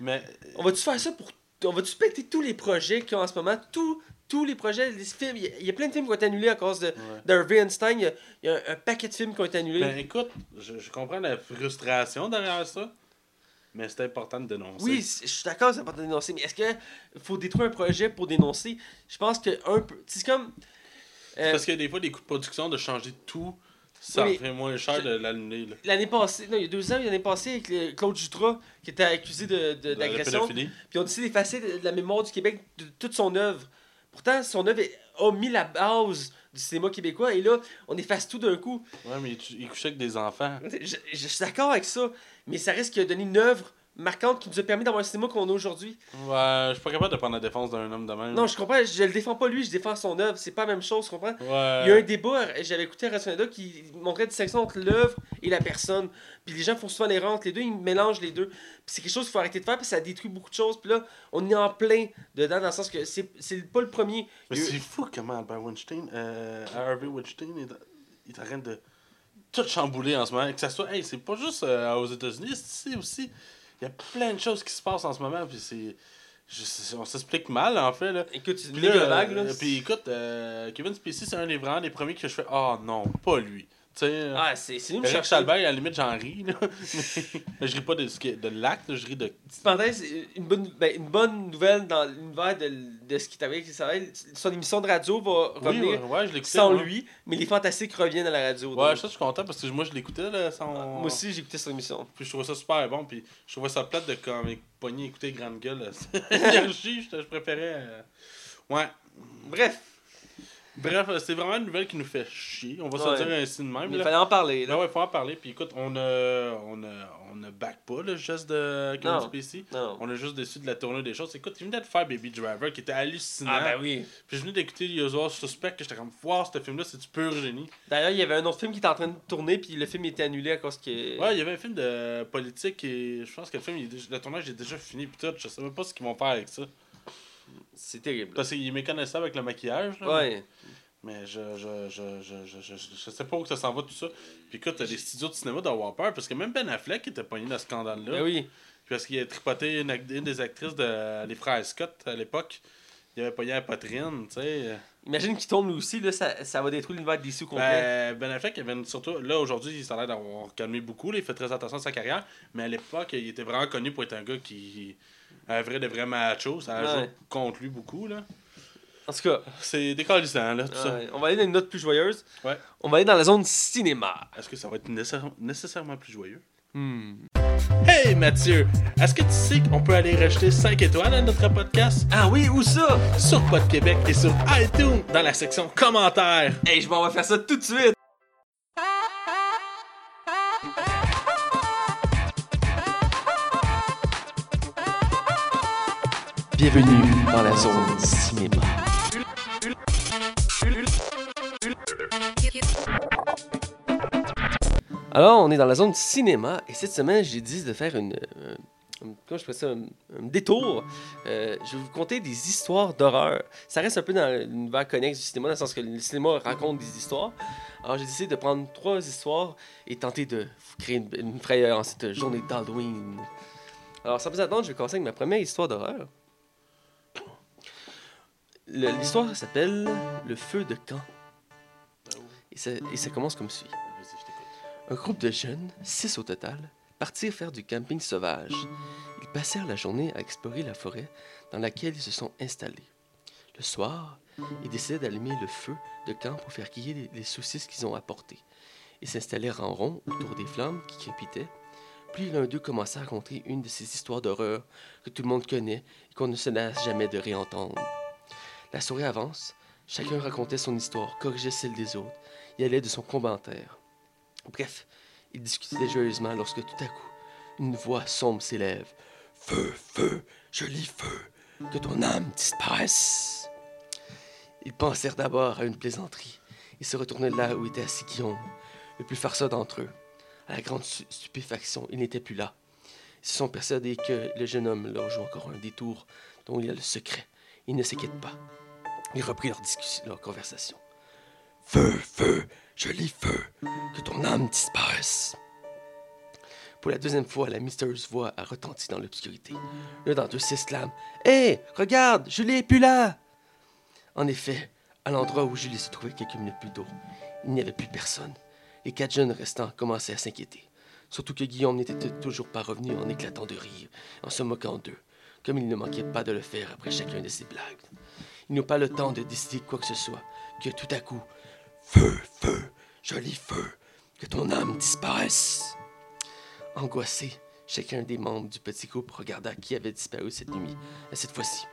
Mais On va-tu faire ça pour. On va-tu péter tous les projets qu'il y a en ce moment? Tous, tous les projets, les films. Il y a- il y, a plein de films qui ont été annulés à cause de Ouais. d'Harvey Weinstein. Il y, a, il y a un, un paquet de films qui ont été annulés. Ben écoute, je, je comprends la frustration derrière ça, mais c'est important de dénoncer. Oui, je suis d'accord, c'est important de dénoncer, mais est-ce qu'il faut détruire un projet pour dénoncer? Je pense que un peu. C'est comme. euh, Parce que des fois, les coûts de production de changer tout, ça Oui, fait moins cher je- de l'annuler. L'année passée, non, il y a deux ans, l'année passée, avec le- Claude Jutras, qui était accusé de- de- De d'agression, pédophilie. puis on décidé d'effacer de, de la mémoire du Québec de toute son œuvre. Pourtant, son œuvre a mis la base du cinéma québécois, et là, on efface tout d'un coup. Ouais, mais il, il couchait avec des enfants. Je, je suis d'accord avec ça, mais ça qu'il a donné une œuvre marquante qui nous a permis d'avoir un cinéma qu'on a aujourd'hui. Ouais, je suis pas capable de prendre la défense d'un homme de même. Non, je comprends, je le défends pas lui, je défends son œuvre, c'est pas la même chose, tu comprends? Ouais. Il y a un débat, j'avais écouté à Radio-Canada qui montrait la distinction entre l'œuvre et la personne. Puis les gens font souvent l'erreur entre les deux, ils mélangent les deux. Puis c'est quelque chose qu'il faut arrêter de faire, puis ça détruit beaucoup de choses. Puis là, on est en plein dedans, dans le sens que c'est c'est pas le premier. Mais c'est fou comment Albert Weinstein, euh, Harvey Weinstein, il est en train de tout chambouler en ce moment. Que ça soit, hey, c'est pas juste euh, aux États-Unis, c'est ici aussi. Il y a plein de choses qui se passent en ce moment, puis c'est. je on s'explique mal, en fait. Là. Écoute, c'est une là, vague, là. euh, puis écoute, euh, Kevin Spacey, c'est un des vraiment des premiers que je fais, oh non, pas lui. Tu sais. Ah, c'est me Eric chercher. Chalbert, à la limite, j'en ris. Là. Mais je ris pas de, de l'acte, je ris de. Petite parenthèse, une bonne, ben, une bonne nouvelle dans l'univers de, de ce qui arrivé avec Israël. Son émission de radio va Oui, revenir ouais, ouais, je l'écoutais. sans lui, mais les Fantastiques reviennent à la radio. Ouais, donc. ça, je suis content parce que moi, je l'écoutais, là, sans. Moi aussi, écouté son émission. Puis je trouvais ça super bon, puis je trouvais ça plate de comme pogner écouter Grande Gueule. Énergie, je, je préférais. euh, Ouais. Bref, Bref, euh, c'est vraiment une nouvelle qui nous fait chier. On va Ouais. se dire ainsi de même. il fallait en parler. Là. Ben ouais, faut en parler. Puis écoute, on a, on a, on a back pas le geste de Kevin. Spacey. On est juste déçu de la tournée des choses. Écoute, il venait de faire Baby Driver qui était hallucinant. Ah, ben oui. Puis je venais d'écouter Usual Suspect que j'étais comme, voir ce film-là, c'est du pur génie. D'ailleurs, il y avait un autre film qui était en train de tourner, puis le film était annulé à cause que. Ouais, il y avait un film de politique et je pense que le film, il le tournage est déjà fini. Puis tout, je sais même pas ce qu'ils vont faire avec ça. C'est terrible. Parce qu'il est méconnaissable avec le maquillage. là. Ouais. Mais je, je, je, je, je, je, je- je sais pas où ça s'en va tout ça. Puis écoute, les studios de cinéma doivent avoir peur parce que même Ben Affleck était pogné dans ce scandale-là. Ben oui. Parce qu'il a tripoté une, des actrices de Les Frères Scott à l'époque. Il avait pogné la poitrine, tu sais. Imagine qu'il tombe lui aussi, là, ça, ça va détruire l'univers des sous complet. Ben, ben Affleck avait une- surtout. Là, aujourd'hui, ça a l'air d'avoir calmé beaucoup. là, il fait très attention à sa carrière. Mais à l'époque, il était vraiment connu pour être un gars qui. Un vrai de vrai macho. Ça a Ouais. joué contre lui beaucoup, là. En tout cas, C'est décalissant, là, tout ça. on va aller dans une note plus joyeuse. Ouais. On va aller dans la zone cinéma. Est-ce que ça va être nécessaire- nécessairement plus joyeux? Hmm. Hey Mathieu, est-ce que tu sais qu'on peut aller rejeter 5 étoiles à notre podcast? Ah oui, où ça? sur Pod Québec et sur iTunes dans la section commentaires? Hey, je m'en vais faire ça tout de suite. Bienvenue dans la zone cinéma. Alors, on est dans la zone cinéma et cette semaine, j'ai dit de faire une. euh, comment je fais ça? Un, détour. Euh, je vais vous conter des histoires d'horreur. Ça reste un peu dans l'univers connexe du cinéma, dans le sens que le cinéma raconte des histoires. Alors, j'ai décidé de prendre trois histoires et tenter de créer une, une frayeur en cette journée d'Halloween. Alors, sans plus attendre, je vais commencer avec ma première histoire d'horreur. L'histoire s'appelle Le feu de camp. Et ça, commence comme suit. Un groupe de jeunes, six au total, partirent faire du camping sauvage. Ils passèrent la journée à explorer la forêt dans laquelle ils se sont installés. Le soir, ils décidèrent d'allumer le feu de camp pour faire griller les, les saucisses qu'ils ont apportées. Ils s'installèrent en rond autour des flammes qui crépitaient. Puis l'un d'eux commença à raconter une de ces histoires d'horreur que tout le monde connaît et qu'on ne se lasse jamais de réentendre. La soirée avance, chacun racontait son histoire, corrigeait celle des autres et allait de son commentaire. Bref, ils discutaient joyeusement lorsque tout à coup, une voix sombre s'élève. Feu, feu, joli feu, que ton âme disparaisse. Ils pensèrent d'abord à une plaisanterie et se retournèrent là où était assis Guillaume, le plus farceur d'entre eux. À la grande stu- stupéfaction, il n'était plus là. Ils se sont persuadés que le jeune homme leur joue encore un détour dont il a le secret. Ils ne s'inquiètent pas. Ils reprirent leur conversation. Feu, feu, joli feu, que ton âme disparaisse. Pour la deuxième fois, la mystérieuse voix a retenti dans l'obscurité. L'un d'entre eux s'exclame Hé, regarde, Julie est plus là En effet, à l'endroit où Julie se trouvait quelques minutes plus tôt, il n'y avait plus personne. Les quatre jeunes restants commençaient à s'inquiéter. Surtout que Guillaume n'était toujours pas revenu en éclatant de rire, en se moquant d'eux, comme il ne manquait pas de le faire après chacun de ses blagues. Ils n'ont pas le temps de décider quoi que ce soit, que tout à coup, Feu, feu, joli feu, que ton âme disparaisse. Angoissé, chacun des membres du petit groupe regarda qui avait disparu cette nuit, et cette fois-ci.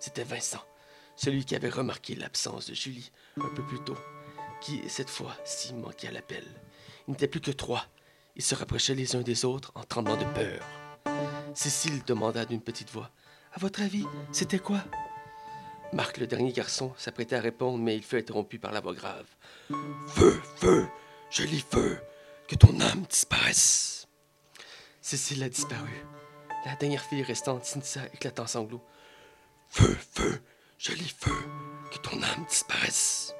C'était Vincent, celui qui avait remarqué l'absence de Julie un peu plus tôt, qui, cette fois-ci, manquait à l'appel. Il n'était plus que trois. Ils se rapprochaient les uns des autres en tremblant de peur. Cécile demanda d'une petite voix À votre avis, c'était quoi? Marc, le dernier garçon, s'apprêtait à répondre, mais il fut interrompu par la voix grave. Feu, feu, joli feu, que ton âme disparaisse. Cécile a disparu. La dernière fille restante s'initia éclatant en sanglots. Feu, feu, joli feu, que ton âme disparaisse.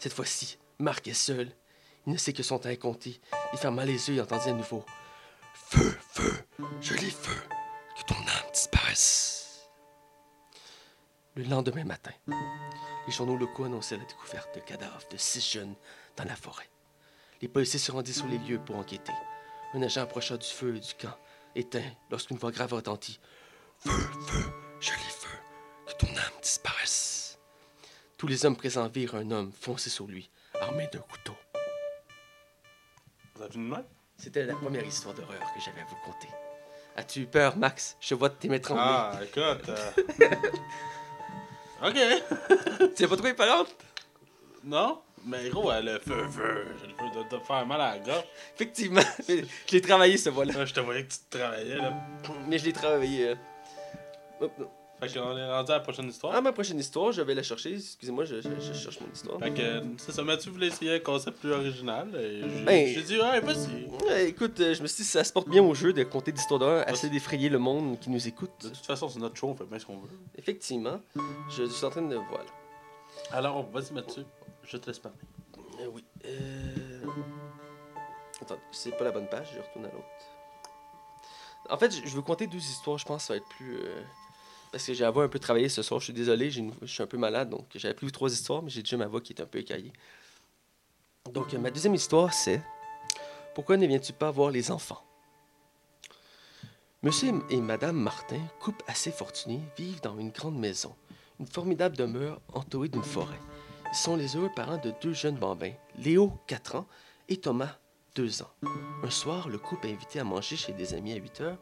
Cette fois-ci, Marc est seul. Il ne sait que son temps est compté. Il ferma les yeux et entendit à nouveau. Feu, feu, joli feu, que ton âme disparaisse. Le lendemain matin, les journaux locaux annonçaient la découverte de cadavres de six jeunes dans la forêt. Les policiers se rendirent sur les lieux pour enquêter. Un agent approcha du feu du camp, éteint, lorsqu'une voix grave retentit. Feu, feu, joli feu, que ton âme disparaisse. Tous les hommes présents virent un homme foncer sur lui, armé d'un couteau. Vous avez une main? C'était la première histoire d'horreur que j'avais à vous conter. As-tu eu peur, Max? Je vois tes mains trembler. Ah, écoute. euh, ok. Tu l'as pas trouvé parente? Non? Mais gros, elle a feu, feu. J'ai le feu de te faire mal à la gorge. Effectivement. je l'ai travaillé, ce voix-là. Là, je te voyais que tu travaillais, là. Mais je l'ai travaillé. euh. Hop, hop. Fait qu'on est rendu à la prochaine histoire. Ah, ma prochaine histoire, je vais la chercher. Excusez-moi, je, je- je cherche mon histoire. Fait que, c'est ça, Mathieu voulait essayer un concept plus original. Et j'ai Ben- j'ai dit, ouais, vas-y. Ouais, écoute, euh, je me suis dit, ça se porte bien au jeu de compter des histoires d'horreur, assez d'effrayer le monde qui nous écoute. De toute façon, c'est notre show, on fait bien ce qu'on veut. Effectivement, je suis en train de. Voilà. Alors, vas-y, Mathieu. Je te laisse parler. Euh, oui. Euh... Attends, c'est pas la bonne page, je retourne à l'autre. En fait, je je veux compter deux histoires, je pense que ça va être plus. euh, Parce que j'ai la voix un peu travaillée ce soir, je suis désolé, je suis un peu malade, donc j'avais prévu trois histoires, mais j'ai déjà ma voix qui est un peu écaillée. Donc, euh, ma deuxième histoire, c'est Pourquoi ne viens-tu pas voir les enfants? Monsieur et Madame Martin, couple assez fortuné, vivent dans une grande maison, une formidable demeure entourée d'une forêt. Ils sont les heureux parents de deux jeunes bambins, Léo, 4 ans, et Thomas, 2 ans. Un soir, le couple est invité à manger chez des amis à 8 heures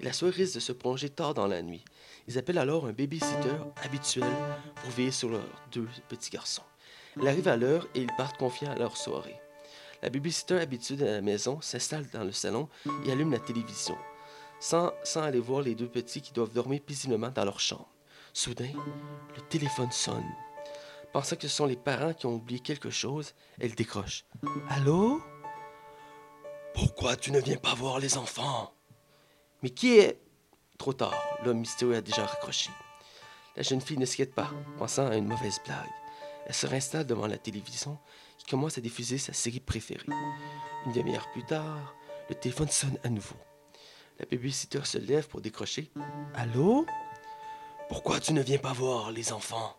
et la soirée risque de se prolonger tard dans la nuit. Ils appellent alors un babysitter habituel pour veiller sur leurs deux petits garçons. Elle arrive à l'heure et ils partent confiants à leur soirée. La babysitter habituée de la maison s'installe dans le salon et allume la télévision, sans, sans aller voir les deux petits qui doivent dormir paisiblement dans leur chambre. Soudain, le téléphone sonne. Pensant que ce sont les parents qui ont oublié quelque chose, elle décroche. Allô? Pourquoi tu ne viens pas voir les enfants? Mais qui est? Trop tard, l'homme mystérieux a déjà raccroché. La jeune fille ne s'inquiète pas, pensant à une mauvaise blague. Elle se réinstalle devant la télévision qui commence à diffuser sa série préférée. Une demi-heure plus tard, le téléphone sonne à nouveau. La babysitter se lève pour décrocher. Allô? Pourquoi tu ne viens pas voir les enfants?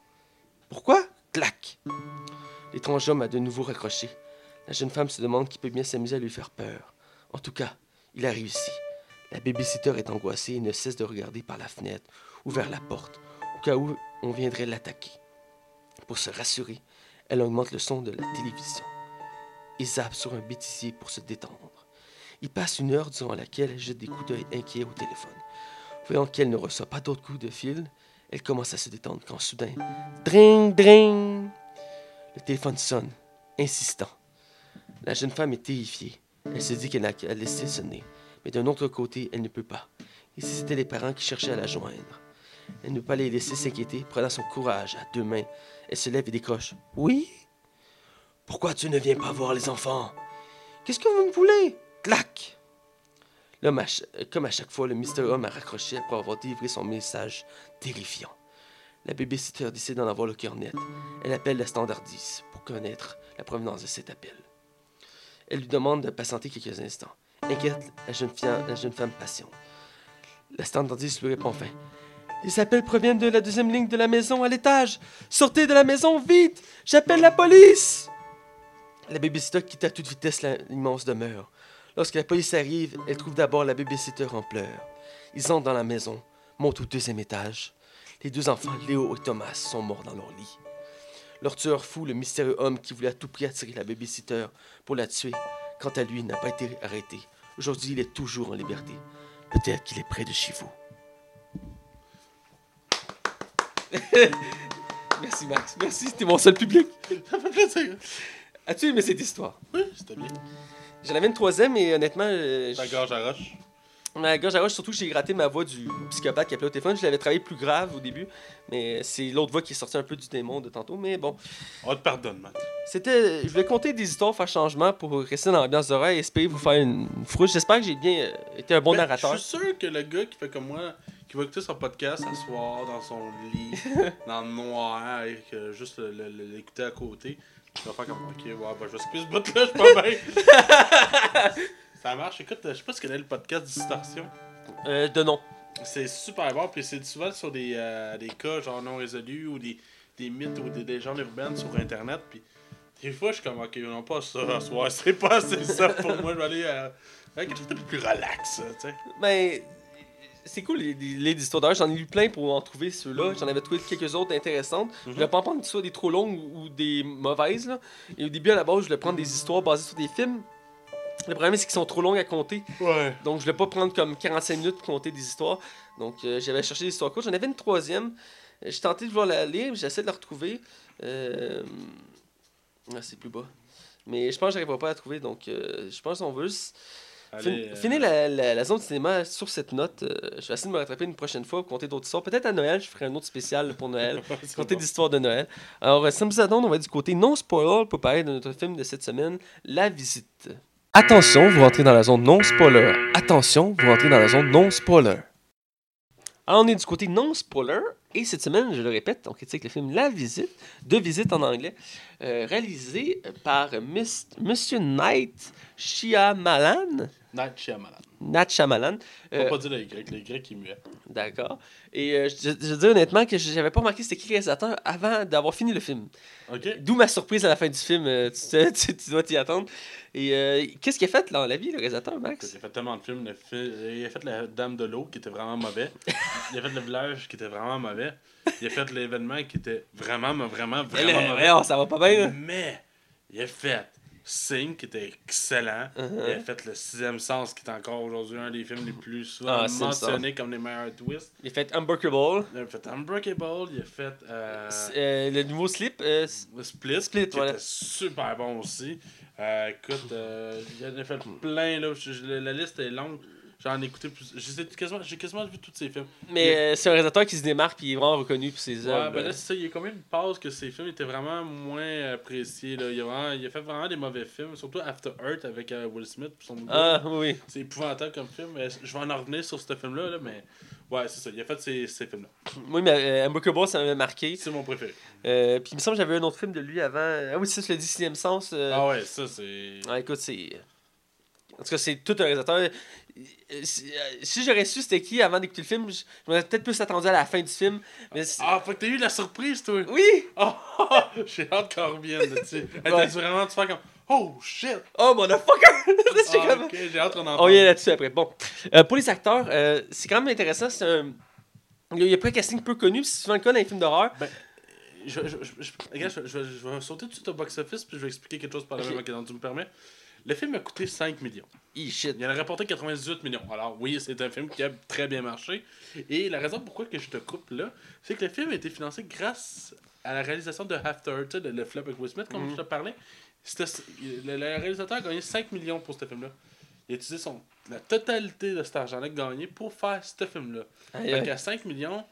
Pourquoi? Clac! L'étrange homme a de nouveau raccroché. La jeune femme se demande qui peut bien s'amuser à lui faire peur. En tout cas, il a réussi. La babysitter est angoissée et ne cesse de regarder par la fenêtre ou vers la porte, au cas où on viendrait l'attaquer. Pour se rassurer, elle augmente le son de la télévision et zappe sur un bêtisier pour se détendre. Il passe une heure durant laquelle elle jette des coups d'œil inquiets au téléphone. Voyant qu'elle ne reçoit pas d'autres coups de fil, elle commence à se détendre quand soudain, dring, dring, le téléphone sonne, insistant. La jeune femme est terrifiée. Elle se dit qu'elle a qu'à laisser sonner, mais d'un autre côté, elle ne peut pas. Et si c'était les parents qui cherchaient à la joindre? Elle ne peut pas les laisser s'inquiéter, prenant son courage à deux mains. Elle se lève et décroche. Oui? Pourquoi tu ne viens pas voir les enfants? Qu'est-ce que vous me voulez? Clac! L'homme, à ch- comme à chaque fois, le mystérieux homme a raccroché après avoir délivré son message terrifiant. La babysitter décide d'en avoir le cœur net. Elle appelle la standardise pour connaître la provenance de cet appel. Elle lui demande de patienter quelques instants. Inquiète, la jeune, femme patiente. La standardise lui répond enfin. Les appels proviennent de la deuxième ligne de la maison à l'étage. Sortez de la maison vite! J'appelle la police! La babysitter quitte à toute vitesse l'immense demeure. Lorsque la police arrive, elle trouve d'abord la babysitter en pleurs. Ils entrent dans la maison, montent au deuxième étage. Les deux enfants, Léo et Thomas, sont morts dans leur lit. Leur tueur fou, le mystérieux homme qui voulait à tout prix attirer la babysitter pour la tuer, quant à lui, n'a pas été arrêté. Aujourd'hui, il est toujours en liberté. Peut-être qu'il est près de chez vous. Merci Max, merci, c'était mon seul public. Ça fait plaisir. As-tu aimé cette histoire? Oui, c'était bien. J'en avais une troisième et honnêtement, euh, Ta gorge à roche. Ma gorge à roche, surtout que j'ai gratté ma voix du psychopathe qui appelait au téléphone. Je l'avais travaillé plus grave au début, mais c'est l'autre voix qui est sortie un peu du démon de tantôt. Mais bon, On te pardonne, Matt. c'était. Je voulais compter des histoires, faire changement pour rester dans l'ambiance d'horreur et espérer vous faire une, frousse. J'espère que j'ai bien euh, été un bon Mais narrateur. Je suis sûr que le gars qui fait comme moi, qui va écouter son podcast à soir dans son lit, dans le noir, que juste l'écouter à côté, il va faire comme Ok, ouais, bah, je vais skipper ce bout-là, je suis pas bien. Ça marche. Écoute, je sais pas si tu connais le podcast Distorsion. Euh, de nom. C'est super bon, puis c'est souvent sur des, euh, des cas genre non résolus ou des, des mythes ou des légendes urbaines sur internet. Puis des fois, je suis comme, ok, non, pas ça à soir, c'est pas assez ça pour moi, je vais aller euh, à quelque chose de plus relax, tu sais. Mais c'est cool les, les, les. J'en ai lu plein pour en trouver ceux-là. J'en avais trouvé quelques autres intéressantes. Je voulais pas en prendre soit des trop longues ou, ou des mauvaises. Là. Et au début, à la base, je voulais prendre des histoires basées sur des films. Le problème, c'est qu'ils sont trop longues à compter. Ouais. Donc, je voulais pas prendre comme 45 minutes pour compter des histoires. Donc, euh, j'avais cherché des histoires courtes. J'en avais une troisième. Euh, J'ai tenté de voir la lire, j'essaie de la retrouver. Euh... Ah, c'est plus bas. Mais je pense que j'arriverai pas à la trouver. Donc, euh, je pense qu'on veut juste Allez, finir la, la, la zone de cinéma sur cette note. Je vais essayer de me rattraper une prochaine fois pour compter d'autres histoires. Peut-être à Noël, je ferai un autre spécial pour Noël. compter des histoires de Noël. Alors, Sam Zadon, on va du côté non spoiler pour parler de notre film de cette semaine, La Visite. Attention, vous rentrez dans la zone non spoiler. Attention, vous rentrez dans la zone non spoiler. Alors, on est du côté non spoiler. Et cette semaine, je le répète, on critique le film La Visite, de visite en anglais, euh, réalisé par Miss- Monsieur Night Shyamalan. Night Shyamalan. Nat Shyamalan. Faut Euh, pas dire le grec, le grec il muet. D'accord. Et euh, je, je dis honnêtement que j'avais pas remarqué c'était qui le réalisateur avant d'avoir fini le film. D'où ma surprise à la fin du film. euh, tu, tu- tu dois t'y attendre. Et euh, qu'est-ce qu'il a fait dans la vie, le réalisateur, Il Max a fait tellement de films. fi- Il a fait La Dame de l'eau qui était vraiment mauvais. Il a fait Le Village qui était vraiment mauvais. Il a fait L'événement qui était vraiment, vraiment, Eh vraiment là, mauvais. ça va pas bien. là. Mais il a fait Sing qui était excellent. Uh-huh. Il a fait Le Sixième Sens qui est encore aujourd'hui un des films les plus souvent Ah, mentionnés comme les meilleurs twists. Il a fait Unbreakable. Il a fait Unbreakable. Il a fait euh, Euh, le nouveau slip. euh, Split, Split, qui voilà. était super bon aussi. Écoute, j'en ai fait plein là. La liste est longue. J'en ai écouté plus. J'ai quasiment, quasiment vu tous ces films. mais euh, c'est un réalisateur qui se démarque et il est vraiment reconnu pour ses Ouais, œuvres. ben là, c'est ça. Il y a combien de passes que ces films étaient vraiment moins appréciés. Là. Il, a vraiment- il a fait vraiment des mauvais films, surtout After Earth avec euh, Will Smith. Son ah, oui, oui. C'est épouvantable comme film. Mais je vais en revenir sur ce film-là, là, mais ouais, c'est ça. Il a fait ces, ces films-là. Oui, mais euh, Unbreakable, ça m'avait marqué. C'est mon préféré. Euh, puis il me semble que j'avais un autre film de lui avant. Ah oui, c'est ça, je l'ai dit, Sixième Sens. Ah ouais, ça, c'est. Ah, écoute, c'est. En tout cas, c'est tout un réalisateur. Euh, Si, euh, si j'aurais su c'était qui avant d'écouter le film, je m'aurais peut-être plus attendu à la fin du film. Mais Ah, fait que t'as eu la surprise, toi. Oui! Oh, j'ai hâte qu'on revienne là-dessus. Elle Ouais. t'a vraiment de faire comme Oh shit! Oh, motherfucker! C'est Ah, comme- ok, j'ai hâte qu'on en On parle. y est là-dessus après. Bon. Euh, pour les acteurs, euh, c'est quand même intéressant. C'est un. Il y a pas un casting peu connu, puis c'est souvent le cas dans les films d'horreur. Je, je, je, je- je, vais sauter tout de suite au box-office puis je vais expliquer quelque chose par la Ok. même occasion, tu me permets. Le film a coûté 5 millions. E shit. Il en a rapporté 98 millions. Alors oui, c'est un film qui a très bien marché. Et la raison pourquoi que je te coupe là, c'est que le film a été financé grâce à la réalisation de After, le, flop avec Will Smith, comme Mhm. je te parlais. Le, le réalisateur a gagné 5 millions pour ce film-là. Il a utilisé son, la totalité de cet argent-là gagné pour faire ce film-là. Aïe. qu'à 5 millions,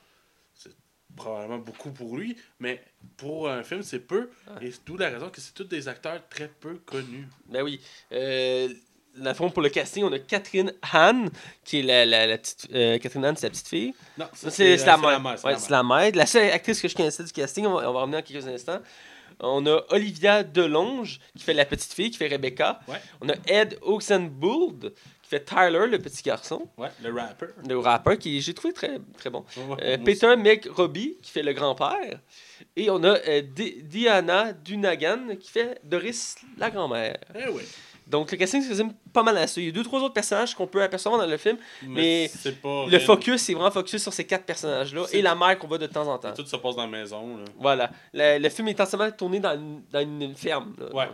probablement beaucoup pour lui, mais pour un film, c'est peu. Et c'est d'où la raison que c'est tous des acteurs très peu connus. Ben oui. Euh, le fond, pour le casting, on a Catherine Han, qui est la, la, la petite. euh, Catherine Han, c'est la petite fille. Non, C'est la mère. mère, c'est Ouais, la c'est la mère. La seule actrice que je connaissais du casting, on va, on va revenir en quelques instants. On a Olivia Delonge, qui fait la petite fille, qui fait Rebecca. Ouais. On a Ed Oxenbould, fait Tyler, le petit garçon. Ouais, le rapper. Le rappeur, qui j'ai trouvé très, très bon. Ouais, Euh, Peter McRobbie, qui fait le grand-père. Et on a euh, Di- Diana Dunagan, qui fait Doris, la grand-mère. Eh oui. Donc le casting se résume pas mal à ça. Il y a deux, trois autres personnages qu'on peut apercevoir dans le film. Mais pas. Le focus, c'est vraiment focus sur ces quatre personnages-là et la mère qu'on voit de temps en temps. Tout se passe dans la maison. Là. Voilà. Le, le film est entièrement tourné dans une, dans une ferme. là. Ouais.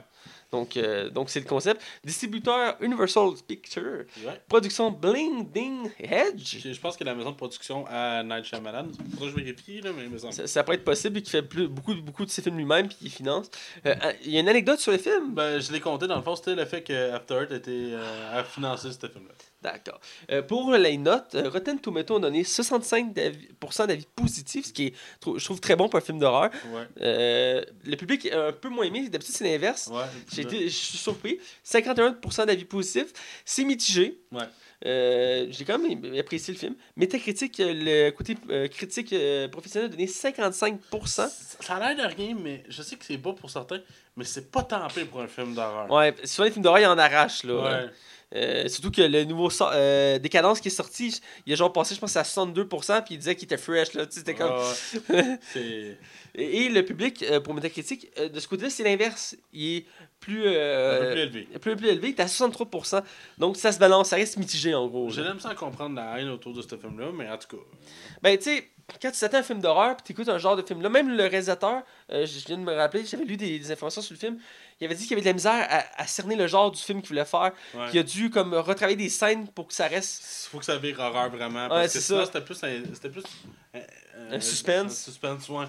Donc, euh, donc c'est le concept. Distributeur Universal Pictures. Ouais. Production Bling Ding Hedge. Je je pense que la maison de production à Night Shyamalan, que je vérifie, là, mais. Ça, ça pourrait être possible et qui fait plus, beaucoup, beaucoup de ses films lui-même puis qui finance. Euh, Il y a une anecdote sur le film. Ben, je l'ai compté dans le fond, c'était le fait que After Earth était, euh, a financé ce film-là. D'accord. Euh, pour les notes, euh, Rotten Tomato a donné 65% d'avis positifs, ce qui est, je trouve très bon pour un film d'horreur. Ouais. Euh, le public est un peu moins aimé, d'habitude c'est l'inverse. Ouais. Je suis surpris. 51% d'avis positifs. C'est mitigé. Ouais. Euh, J'ai quand même apprécié le film. Métacritique, le côté euh, critique euh, professionnel a donné 55%. Ça, a l'air de rien, mais je sais que c'est bas pour certains, mais c'est pas tant pire pour un film d'horreur. Ouais, souvent les films d'horreur, ils en arrachent. Là, Ouais. Euh, surtout que le nouveau so- euh, Décadence qui est sorti, il a genre passé, je pense, à 62%, puis il disait qu'il était fresh. Là, tu sais, c'était comme... Et, et le public, euh, pour Métacritique, euh, de ce côté-là, c'est l'inverse. Il est plus, plus élevé. plus, plus élevé, il est à 63%. Donc ça se balance, ça reste mitigé en gros. J'ai l'aime sans comprendre la haine autour de ce film-là, mais en tout cas. Ben, tu sais, quand tu s'attends à un film d'horreur, puis t'écoutes un genre de film-là, même le réalisateur, euh, je viens de me rappeler, j'avais lu des, des informations sur le film, il avait dit qu'il avait de la misère à, à cerner le genre du film qu'il voulait faire, Ouais. qu'il a dû comme retravailler des scènes pour que ça reste. Faut que ça vire horreur vraiment. Parce que sinon, ça. c'était plus un. C'était plus. un- Un suspense. Un suspense, ouais.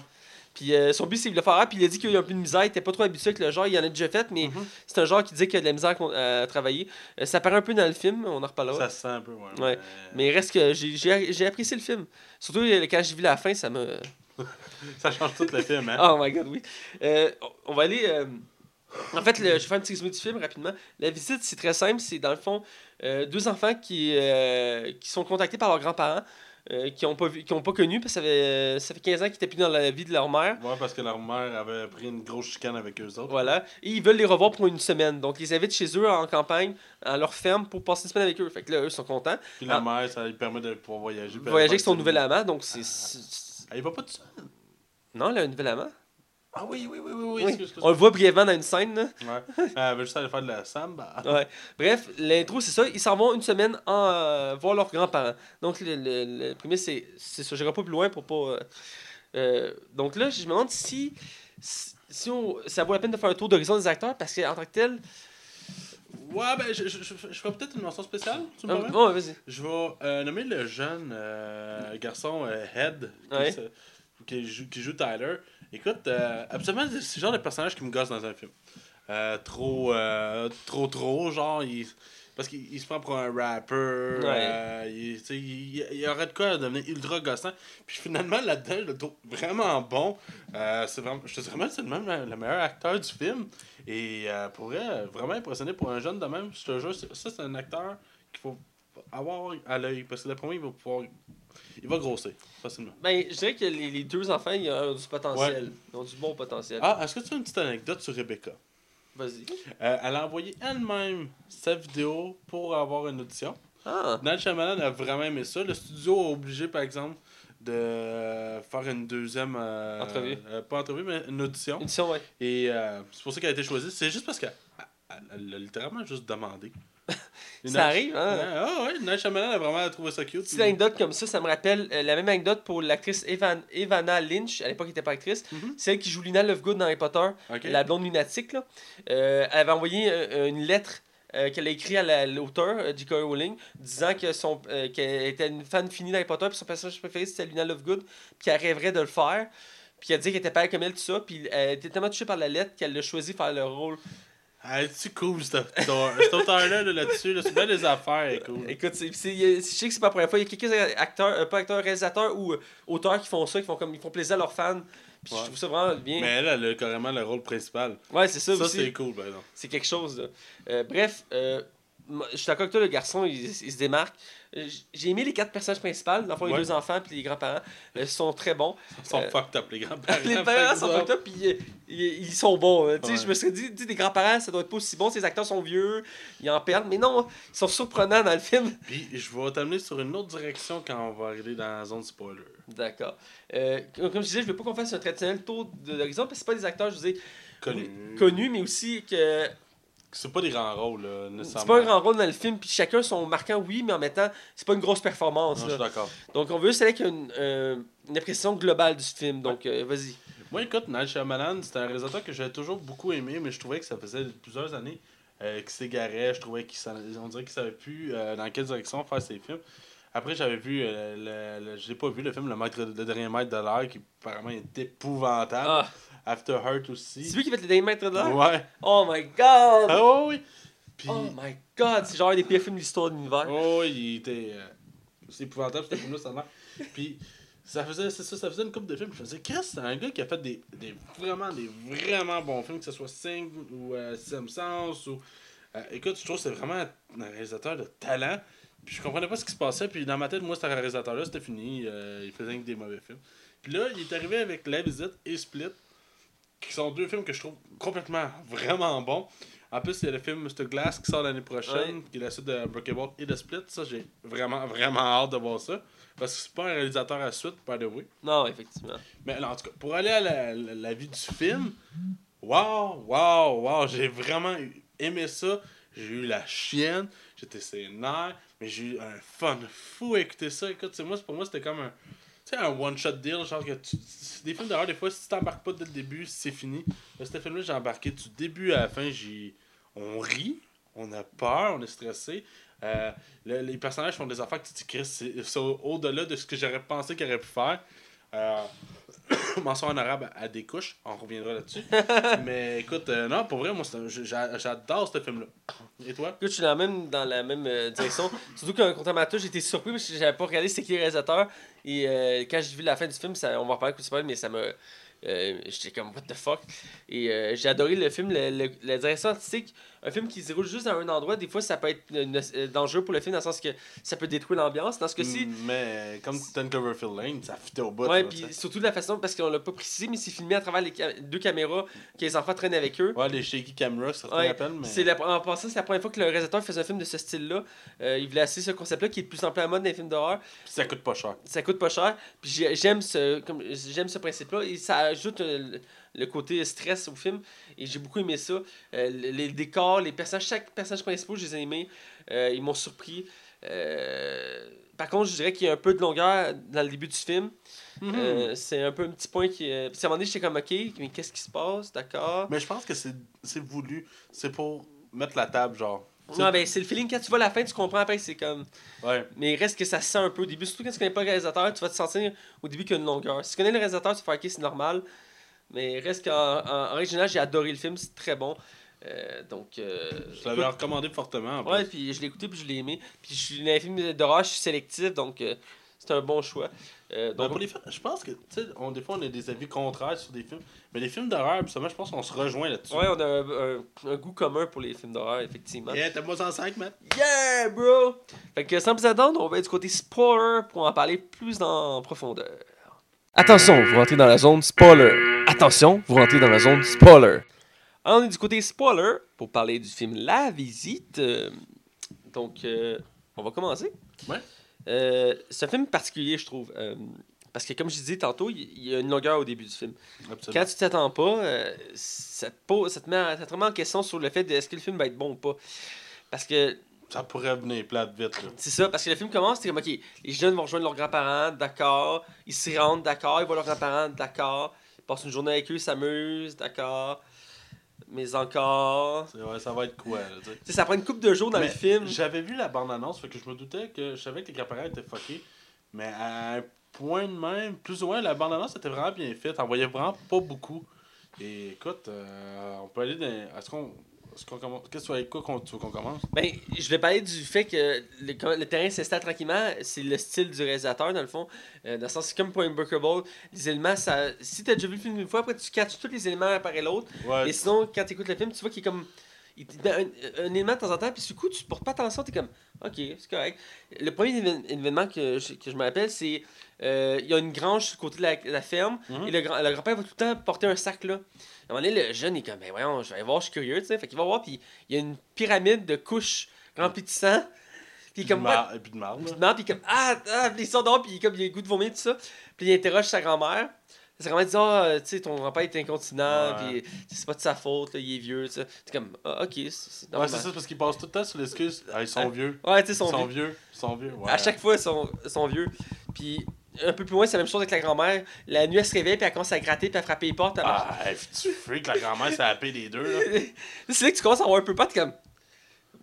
Puis euh, son but, c'est de le faire, puis il a dit qu'il y a un peu de misère, il était pas trop habitué avec le genre, il en a déjà fait, mais Mhm. c'est un genre qui disait qu'il y a de la misère à travailler. Euh, ça paraît un peu dans le film, on en reparlera. Ça se sent un peu, ouais. Ouais. Mais il reste que j'ai- apprécié le film. Surtout euh, quand j'ai vu la fin, ça me. Ça change tout le film, hein. Oh my god, oui. Euh, on va aller. En fait, le- je vais faire un petit résumé du film rapidement. La visite, c'est très simple. C'est dans le fond deux enfants qui, qui sont contactés par leurs grands-parents, euh, qui n'ont pas, vu- qui ont pas connu, parce que ça fait, ça fait 15 ans qu'ils n'étaient plus dans la vie de leur mère. Ouais, parce que leur mère avait pris une grosse chicane avec eux autres. Voilà. Et ils veulent les revoir pour une semaine. Donc, ils les invitent chez eux en campagne, à leur ferme, pour passer une semaine avec eux. Fait que là, eux sont contents. Puis la Ah. mère, ça lui permet de pouvoir voyager. Voyager elle avec son nouvel amant. Donc, c'est. Ah, il va pas tout seul. Non, elle a un nouvel amant. Ah oui, oui, oui, oui, oui. Oui. excuse, excuse. On le voit brièvement dans une scène. Là. Ouais. Elle veut juste aller faire de la samba. Ouais. Bref, l'intro, c'est ça. Ils s'en vont une semaine en, euh, voir leurs grands-parents. Donc, le, le, le premier, c'est ça. Je pas plus loin pour pas. euh, euh, donc là, je me demande si, si, on, ça vaut la peine de faire un tour d'horizon des acteurs parce qu'en tant que tel. Ouais, ben, je, je, je, je ferai peut-être une mention spéciale, tu me Ah, vas-y. Je vais euh, nommer le jeune euh, garçon euh, Head Ouais. Qui joue, qui joue Tyler. Écoute, euh, absolument, c'est le genre de personnage qui me gosse dans un film. Euh, trop, euh, trop, trop, genre, il, parce qu'il il se prend pour un rapper. euh, il, il, il aurait de quoi devenir ultra gossant. Puis finalement, là-dedans, je le trouve vraiment bon. C'est vraiment, je te dirais même c'est le même le, le meilleur acteur du film. Et pourrait euh, vraiment impressionner pour un jeune de même. Je te jure, ça, c'est un acteur qu'il faut avoir à l'œil. Parce que d'après moi, il va pouvoir. Il va grossir facilement. Ben, je dirais que les, les deux enfants, ils ont du potentiel. Ils ont du bon potentiel. Ah, est-ce que tu as une petite anecdote sur Rebecca? Vas-y. Euh, elle a envoyé elle-même sa vidéo pour avoir une audition. Ah. Shyamalan a vraiment aimé ça. Le studio a obligé, par exemple, de faire une deuxième... euh, Entrevue. euh, pas entrevue, mais une audition. Édition, ouais. Et euh, c'est pour ça qu'elle a été choisie. C'est juste parce qu'elle elle, elle a littéralement juste demandé. Ça arrive, hein? Ah ouais, Night Shyamalan a vraiment trouvé ça cute. Petite anecdote comme ça, ça me rappelle euh, la même anecdote pour l'actrice Evan, Evana Lynch, à l'époque elle était pas actrice, Mhm. celle qui joue Lina Lovegood dans Harry Potter, la blonde lunatique. Là. Euh, elle avait envoyé euh, une lettre euh, qu'elle a écrite à la- l'auteur, euh, J.K. Rowling, disant que son, euh, qu'elle était une fan finie d'Harry Potter, puis son personnage préféré c'était Lina Lovegood, puis qu'elle rêverait de le faire. Puis elle dit qu'elle était pas comme elle, tout ça. Puis elle était tellement touchée par la lettre qu'elle a choisi de faire le rôle. Ah, c'est cool, cet auteur- cet auteur-là, là, là-dessus. Là, c'est bien des affaires, est cool. Écoute, c'est, je sais que c'est pas la première fois. Il y a quelques acteurs, euh, pas acteurs, réalisateurs ou euh, auteurs qui font ça, qui font comme ils font plaisir à leurs fans. Puis Ouais. je trouve ça vraiment bien. Mais elle, elle a carrément le rôle principal. Ouais, c'est ça, Ça, aussi. c'est cool, par exemple. C'est quelque chose. Là. Euh, bref, euh, je suis d'accord avec toi, le garçon, il, il se démarque. J'ai aimé les quatre personnages principaux, dans le fond, les deux enfants puis les grands-parents. Euh, Ils sont très bons. Ils sont Euh, fucked up, les grands-parents. les par parents sont fucked up, puis euh, ils, ils sont bons. hein. Ouais. Je me serais dit, des grands-parents, ça doit être pas aussi bon. Ces acteurs sont vieux, ils en perdent. Mais non, ils sont surprenants dans le film. Puis, je vais t'amener sur une autre direction quand on va arriver dans la zone spoiler. D'accord. Euh, comme je disais, je veux pas qu'on fasse un traditionnel tour de l'horizon, parce que c'est pas des acteurs, je vous Connu. connus, mais aussi que C'est pas des grands rôles, là, c'est nécessairement. pas un grand rôle dans le film, puis chacun sont marquants, oui, mais en même temps, c'est pas une grosse performance. Non, je suis d'accord. Donc on veut juste aller avec une, euh, une impression globale du film, donc euh, vas-y. Moi, écoute, Night Shyamalan, c'était un réalisateur que j'ai toujours beaucoup aimé, mais je trouvais que ça faisait plusieurs années euh, qu'il s'égarait. Je trouvais qu'il s'en- on dirait qu'il savait plus euh, dans quelle direction faire ses films. Après, j'avais vu, euh, le, le- je l'ai pas vu, le film Le, maître, le dernier maître de l'air, qui apparemment est épouvantable. Ah, After Heart c'est aussi. lui qui fait les derniers mètres de l'air? Ouais. Oh my god! Ah ouais, oui. Puis, Oh my god, c'est genre un des pires films de l'histoire de l'univers. oh, il était. euh, c'est épouvantable, ce film-là, ça. Puis, ça faisait, c'est ça, ça faisait une couple de films. Je faisais, Chris, c'est un gars qui a fait des, des vraiment, des vraiment bons films, que ce soit Sing ou euh, Sixième Sens. Ou, euh, écoute, je trouve que c'est vraiment un réalisateur de talent. Puis, je comprenais pas ce qui se passait. Puis, dans ma tête, moi, c'était un réalisateur-là, c'était fini. euh, il faisait que des mauvais films. Puis là, il est arrivé avec La Visite et Split, qui sont deux films que je trouve complètement vraiment bons. En plus, il y a le film Mr. Glass qui sort l'année prochaine, Ouais. qui est la suite de Breakable et de Split. Ça, j'ai vraiment, vraiment hâte de voir ça. Parce que c'est pas un réalisateur à suite, by the way. Non, effectivement. Mais là, en tout cas, pour aller à la, la- la vie du film, waouh, waouh, waouh, j'ai vraiment aimé ça. J'ai eu la chienne, j'étais sénère, mais j'ai eu un fun fou à écouter ça. Écoute, moi, pour moi, c'était comme un, un one-shot deal. Genre que des films d'horreur, des fois, si tu t'embarques pas dès le début, c'est fini. Ce film-là, j'ai embarqué du début à la fin. J'ai, on rit, on a peur, on est stressé. Euh, le- les personnages font des affaires que tu te dis, c'est c'est au- au-delà de ce que j'aurais pensé qu'ils auraient pu faire. Euh, mention en arabe à des couches, on reviendra là-dessus. Mais écoute, euh, non, pour vrai, moi, j'adore ce film-là. Et toi? Écoute, je suis dans la même, dans la même euh, direction. Surtout qu'un été surpris parce que j'avais pas regardé c'est qui le réalisateur. Et euh, quand j'ai vu la fin du film, ça, on va en parler coup de spoil, mais ça m'a. euh, J'étais comme, what the fuck? Et j'ai adoré le film, le- le- la direction artistique. Un film qui se déroule juste dans un endroit, des fois, ça peut être euh, dangereux pour le film dans le sens que ça peut détruire l'ambiance. Dans ce cas-ci, Mais comme Ten Cloverfield Lane, ça fitait au bout. Ouais, puis surtout de la façon, parce qu'on l'a pas précisé, mais c'est filmé à travers les deux caméras que les enfants traînent avec eux. Ouais, les shaky cameras, certains Ouais, appellent, mais. La, en passant, c'est la première fois que le réalisateur faisait un film de ce style-là. Euh, il voulait essayer ce concept-là qui est de plus en plus à mode dans les films d'horreur. Ça coûte pas cher. Ça coûte pas cher. Puis j'ai- j'aime ce, comme, ce principe-là. Et ça ajoute euh, le, côté stress au film. Et j'ai beaucoup aimé ça. Les, les les personnages, chaque personnage principal, je les ai aimés. Euh, ils m'ont surpris. Euh, par contre, je dirais qu'il y a un peu de longueur dans le début du film. Mhm. Euh, c'est un peu un petit point qui. Euh... Puis à un moment donné, j'étais comme, ok, mais qu'est-ce qui se passe, d'accord. Mais je pense que c'est voulu. C'est pour mettre la table, genre. Non, ben c'est le feeling, quand tu vois la fin, tu comprends après c'est comme. Ouais. Mais il reste que ça se sent un peu au début. Surtout quand tu connais pas le réalisateur, tu vas te sentir au début qu'il y a une longueur. Si tu connais le réalisateur, tu vas faire, ok, c'est normal. Mais il reste qu'en en, j'ai adoré le film, c'est très bon. Euh, donc. Euh, Je l'avais recommandé fortement. en. Ouais, puis je l'ai écouté, puis je l'ai aimé. Puis je suis dans les films d'horreur, je suis sélectif, donc euh, c'est un bon choix. Euh, Ben, donc, pour les films, je pense que, tu sais, on, des fois, on a des avis contraires sur des films. Mais les films d'horreur, justement, je pense qu'on se rejoint là-dessus. ouais, on a un, un- un goût commun pour les films d'horreur, effectivement. Yeah, t'as moi en 5, Matt? Yeah, bro! Fait que sans plus attendre, on va être du côté spoiler pour en parler plus en profondeur. Attention, vous rentrez dans la zone spoiler. Attention, vous rentrez dans la zone spoiler. On est du côté spoiler pour parler du film La Visite. Euh, donc, euh, on va commencer. Ouais. Euh, c'est un film particulier, je trouve. Euh, parce que, comme je disais tantôt, il y a une longueur au début du film. Absolument. Quand tu t'attends pas, euh, ça, te pose, ça, te met, ça te remet en question sur le fait de est-ce que le film va être bon ou pas. Parce que Ça pourrait venir plate vite. Là. c'est ça, parce que le film commence, c'est comme, ok, les jeunes vont rejoindre leurs grands-parents, d'accord. Ils s'y rendent, d'accord. Ils voient leurs grands-parents, d'accord. Ils passent une journée avec eux, ils s'amusent, d'accord. Mais encore. Ouais, ça va être quoi, là, tu sais? Ça prend une couple de jours dans Mais le film. J'avais vu la bande-annonce, fait que je me doutais que je savais que les grands-parents étaient fuckés. Mais à un point de même, plus ou moins, la bande-annonce était vraiment bien faite. On voyait vraiment pas beaucoup. Et écoute, euh, on peut aller dans. Est-ce qu'on. Est-ce qu'on commence? Qu'est-ce que tu qu'on commence? Ben, je vais parler du fait que le, le terrain s'installe tranquillement. C'est le style du réalisateur, dans le fond. Euh, dans le sens, c'est comme pour Unbreakable. Les éléments, ça. Si t'as déjà vu le film une fois, après tu catches tous les éléments un par l'autre. Ouais. Et sinon, quand tu écoutes le film, tu vois qu'il est comme. Il un, un élément de temps en temps, puis du coup, tu portes pas attention, tu es comme, ok, c'est correct. Le premier évén- événement que je, que je me rappelle, c'est. Euh, Il y a une grange sur le côté de la, la ferme, Mhm. et le, le grand-père va tout le temps porter un sac là. À un moment donné, le jeune il est comme, ben voyons, je vais aller voir, je suis curieux, tu sais. Fait qu'il va voir, puis il y a une pyramide de couches remplies de sang. Puis il est comme, mar- puis de marde. Puis comme ah, ah, puis il sort dehors, puis comme, il a le goût de vomir, tout ça. Puis il interroge sa grand-mère. Sa grand-mère dit Ah, tu sais, ton grand-père est incontinent, puis c'est pas de sa faute, là, il est vieux, tu sais. C'est comme Ah, ok, c'est- Ouais, c'est ça, parce qu'ils passent tout le temps sur l'excuse. Ah, ils sont Ah, vieux. Ouais, tu sais, Ils son sont vieux. vieux. Ils sont vieux. Ouais. À chaque fois, ils sont, ils sont vieux. Puis un peu plus loin, c'est la même chose avec la grand-mère. La nuit, elle se réveille, puis elle commence à gratter, puis à frapper les portes. Ah, tu freak, la grand-mère happée les deux. Là. c'est là que tu commences à avoir un peu peur, comme.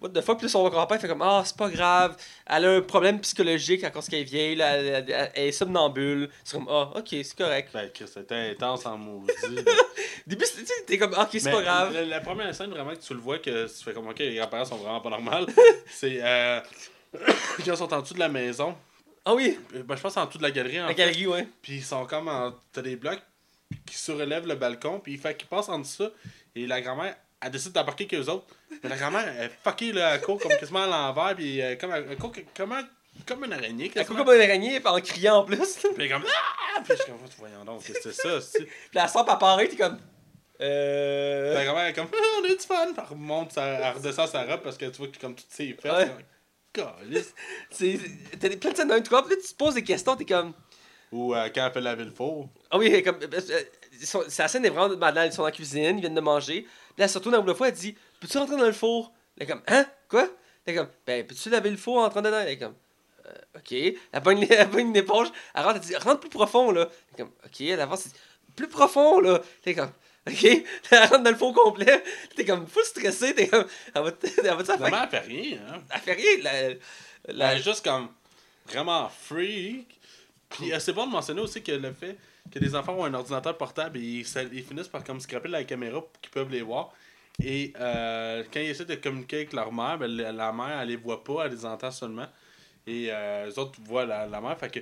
What the fuck, puis son grand-père fait comme Ah, c'est pas grave, elle a un problème psychologique à cause qu'elle est vieille, là, elle, elle- elle- elle est somnambule. C'est comme Ah, ok, c'est correct. Ben, c'était intense en maudit. début, c'est- tu t'es comme Ah, ok, c'est pas grave. La, la première scène, vraiment, que tu le vois, que tu fais comme, ok, les grands-parents sont vraiment pas normaux, c'est euh, quand ils sont en dessous de la maison. Ah oui, Ben, je pense en dessous de la galerie, en la fait. galerie, ouais. Puis ils sont comme en. T'as des blocs qui surélèvent le balcon, puis il fait qu'ils passent en dessous et la grand-mère, elle décide d'embarquer qu'eux autres. Mais la grand-mère, elle est fuckée, là, elle court comme quasiment à l'envers, puis euh, comme, elle court comment, comme une araignée, Elle court comme un araignée, en criant en plus. Puis elle est comme. Ah! Puis je suis comme, voyons donc, qu'est-ce que c'est ça. Puis la sort, elle apparaît, t'es comme Euh. La grand-mère est comme, Ah, on a du fun. Puis elle remonte, elle redescend sa robe parce que tu vois que comme toutes ses fesses. Ouais. T'as des plein de scènes une trois, puis là, tu te poses des questions, t'es comme. Ou euh, quand elle fait laver le four. Ah oui, comme. euh, euh, ils sont- sa scène est vraiment banale. Ils sont dans la cuisine, ils viennent de manger. Puis là, surtout dans la fois, elle dit Peux-tu rentrer dans le four? Elle est comme Hein? Quoi? Elle est comme Ben, peux-tu laver le four en rentrant dedans? Elle est comme Euh, Ok. Elle elle pogne une éponge. Elle rentre, elle dit Rentre plus profond, là. Elle est comme Ok, elle avance. elle dit, Plus profond, là. T'es comme Ok? Elle rentre dans le four complet. T'es comme full stressé. T'es comme Elle va elle va. Maman, elle fait rien, hein. Elle fait rien. La, Elle la- est juste comme vraiment freak. Puis euh, c'est bon de mentionner aussi que le fait que les enfants ont un ordinateur portable et ils, ça- ils finissent par comme scraper la caméra pour qu'ils peuvent les voir. Et euh, quand ils essaient de communiquer avec leur mère, ben, la, la mère, elle les voit pas, elle les entend seulement. Et euh, les autres voient la, la mère. Fait que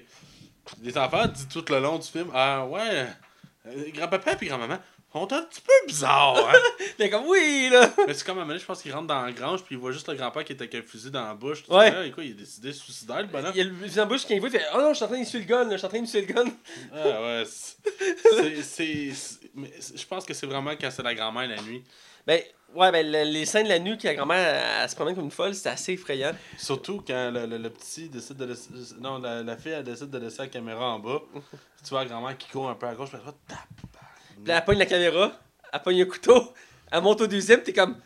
les enfants disent tout le long du film Ah ouais, euh, grand-papa et grand-maman sont un petit peu bizarres. Hein? T'es comme Oui, là. Mais c'est comme à un moment donné, je pense qu'il rentre dans la grange puis il voit juste le grand-père qui est avec un fusil dans la bouche. Tu Ouais. dis, Ah, et quoi, il est décidé suicidaire, le bonhomme? Il y a le fusil en bouche qui voit, il fait Oh non, je suis en train d'essuyer le gun, là, je suis en train d'essuyer le gun. Ah ouais, c'est- c'est. c'est- mais c'est- Je pense que c'est vraiment quand c'est la grand-mère la nuit. Ben, ouais, ben, le- les scènes de la nuit que la grand-mère se promène comme une folle, c'est assez effrayant. Surtout quand le, le- le petit décide de laisser. Non, la, la fille elle décide de laisser la caméra en bas. tu vois la grand-mère qui court un peu à gauche, puis elle fait Tap! Puis là, elle pogne la caméra, elle pogne un couteau, elle monte au deuxième, t'es comme.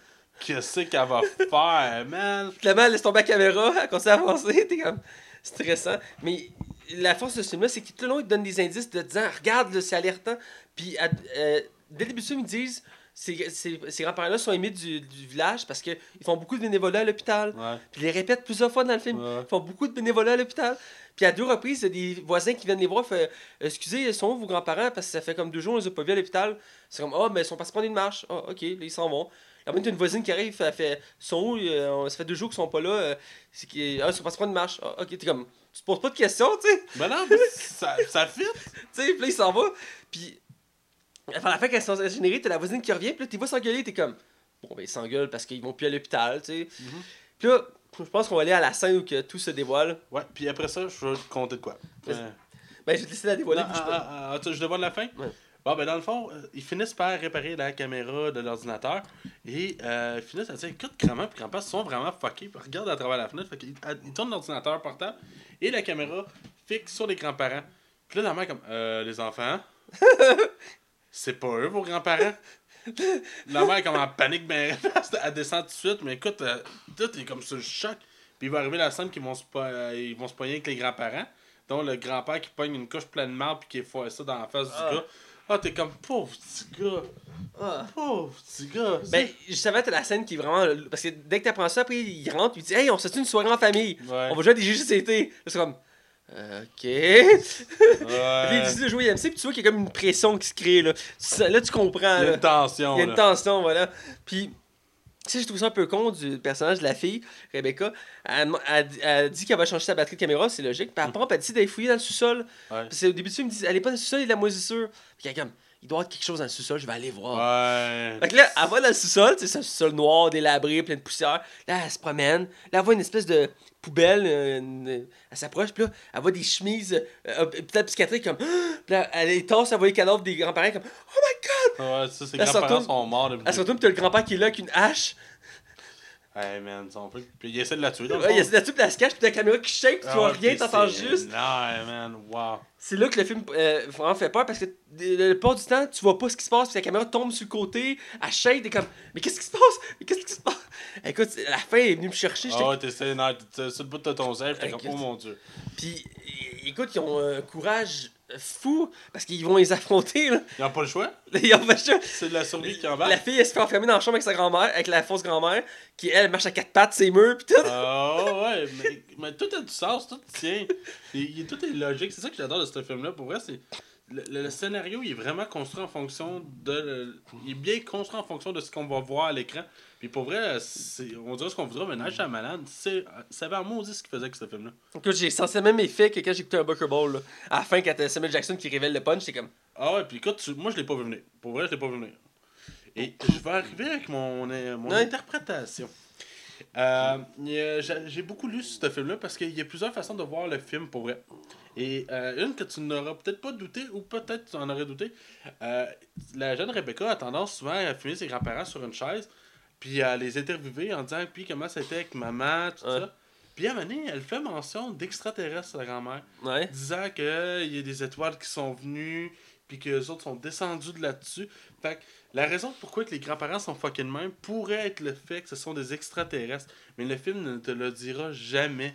Qu'est-ce qu'elle va faire, man? Finalement, elle laisse tomber la caméra, elle continue à avancer, t'es comme. stressant. Mais la force de ce film-là, c'est que tout le long, ils te donnent des indices de disant Regarde, c'est alertant. Puis euh, dès le début du film, ils disent ces, ces, ces grands-parents-là sont aimés du, du village parce qu'ils font beaucoup de bénévolat à l'hôpital. Ouais. Puis ils les répètent plusieurs fois dans le film. Ouais. Ils font beaucoup de bénévolat à l'hôpital. Puis à deux reprises, il y a des voisins qui viennent les voir. Fait, Excusez, ils sont où vos grands-parents Parce que ça fait comme deux jours, on les a pas vus à l'hôpital. C'est comme, ah, mais ils sont partis prendre une marche. Ah, ok, là, ils s'en vont. Là, même, une voisine qui arrive, elle fait, sont où? Euh, Ça fait deux jours qu'ils sont pas là. Euh, c'est qu'ils- ah, ils sont partis prendre une marche. Ah, ok, t'es comme, tu te poses pas de questions, tu sais. Ben non, mais ça, ça fit. Tu sais, puis là, il s'en va. Puis, à la fin, quand ils sont générés, t'as la voisine qui revient. Puis là, tu vois s'engueuler. T'es comme, bon, ben, ils s'engueulent parce qu'ils vont plus à l'hôpital, tu sais. Mhm. Puis là, je pense qu'on va aller à la scène où que tout se dévoile. Ouais, puis après ça, je vais te compter de quoi. Euh, Ben, je vais te laisser la dévoiler. non, bouge ah, ah, ah, je dévoile la fin? Ouais. Bon, ben dans le fond, euh, ils finissent par réparer la caméra de l'ordinateur et euh, ils finissent à dire écoute, grand-mère et grand-père sont vraiment fuckés. Puis Regarde à travers la fenêtre. Fait qu'ils ils tournent l'ordinateur portable et la caméra fixe sur les grands-parents. Puis là, la mère, comme euh, les enfants, c'est pas eux vos grands-parents? La mère est comme en panique, ben, elle descend tout de suite, mais écoute, euh, tout est comme sur le choc. Puis il va arriver la scène qu'ils vont se, euh, ils vont se pogner avec les grands-parents, dont le grand-père qui pogne une couche pleine de marde puis qui foire ça dans la face Ah. du gars. Ah, t'es comme pauvre petit gars, Ah. pauvre petit gars. Ben, je savais que t'as la scène qui est vraiment. Parce que dès que t'apprends ça, après, il rentre, il dit Hey, on se une soirée en famille. Ouais. On va jouer à des JCT. Là, c'est comme. Ok. Ouais. décide de jouer IMC, puis tu vois qu'il y a comme une pression qui se crée. Là, Tu- là tu comprends. Il y a une tension. Il y a une tension, voilà. Puis, tu sais, je trouve ça un peu con du personnage de la fille, Rebecca. Elle, elle- elle dit qu'elle va changer sa batterie de caméra, c'est logique. Puis après, elle décide d'aller fouiller dans le sous-sol. Ouais. Au début ils me disent Elle est pas dans le sous-sol, il y a de la moisissure. Puis elle est comme Il doit y avoir quelque chose dans le sous-sol, je vais aller voir. Ouais. Fait que là, elle va dans le sous-sol, c'est un sous-sol noir, délabré, plein de poussière. Là, elle se promène. Là, elle voit une espèce de poubelle. une- Elle s'approche, puis là, elle voit des chemises. Euh, euh, puis la psychiatrique, comme. Puis là, elle les tasse, elle voit les cadavres des grands-parents, comme. Oh my god! Ouais, ça, ses grands-parents sont morts. Elle se retourne, puis t'as le grand-père qui est là avec une hache. Hey man, sont plus. Puis il essaie de la tuer. dans le Ouais, il y a fond. là-dessus, puis elle se cache, puis la caméra qui shake, puis tu vois Ah, rien, t'entends juste. Non, man, wow. C'est là que le film euh, vraiment fait peur parce que le, plupart du temps, tu vois pas ce qui se passe, puis la caméra tombe sur le côté, elle shake, t'es comme, mais qu'est-ce qui se passe? Mais qu'est-ce qui se passe? Écoute, la fin est venue me chercher, Ah ouais, t'es sur le bout de ton cerf, t'es comme, oh mon dieu. Puis, écoute, ils ont un courage fou parce qu'ils vont les affronter. Là. Ils ont pas le choix? Ils ont fait ça. C'est de la survie qui en La va. fille, elle se fait enfermer dans la chambre avec sa grand-mère, avec la fausse grand-mère, qui elle marche à quatre pattes, ses murs, pis tout. Ah ouais, mais, mais tout a du sens, tout tient. Il, il- tout est logique. C'est ça que j'adore de ce film-là. Pour vrai, c'est. Le, le- le scénario, il est vraiment construit en fonction de. le- il est bien construit en fonction de ce qu'on va voir à l'écran. Puis pour vrai, on dirait ce qu'on voudra, mais Night Shyamalan, c'est- ça avait un maudit ce qu'il faisait avec ce film-là. Écoute, j'ai senti le même effet que quand j'écoutais un Booker Ball. Là. À la fin, quand t'as Samuel Jackson qui révèle le punch, c'est comme. Ah ouais, puis écoute, tu- moi je l'ai pas vu venir. Pour vrai, je l'ai pas vu venir. Et je vais arriver avec mon, mon Ouais. interprétation. Euh, j'ai beaucoup lu sur ce film-là parce qu'il y a plusieurs façons de voir le film pour vrai. Et euh, une que tu n'auras peut-être pas douté, ou peut-être tu en aurais douté, euh, la jeune Rebecca a tendance souvent à filmer ses grands-parents sur une chaise, puis à les interviewer en disant puis comment c'était avec maman, tout Ouais. ça. Puis à un moment donné, elle fait mention d'extraterrestres, la grand-mère Ouais. disant qu'il y a des étoiles qui sont venues, puis que les autres sont descendus de là-dessus. Fait que la raison pourquoi que les grands-parents sont fucking même pourrait être le fait que ce sont des extraterrestres. Mais le film ne te le dira jamais.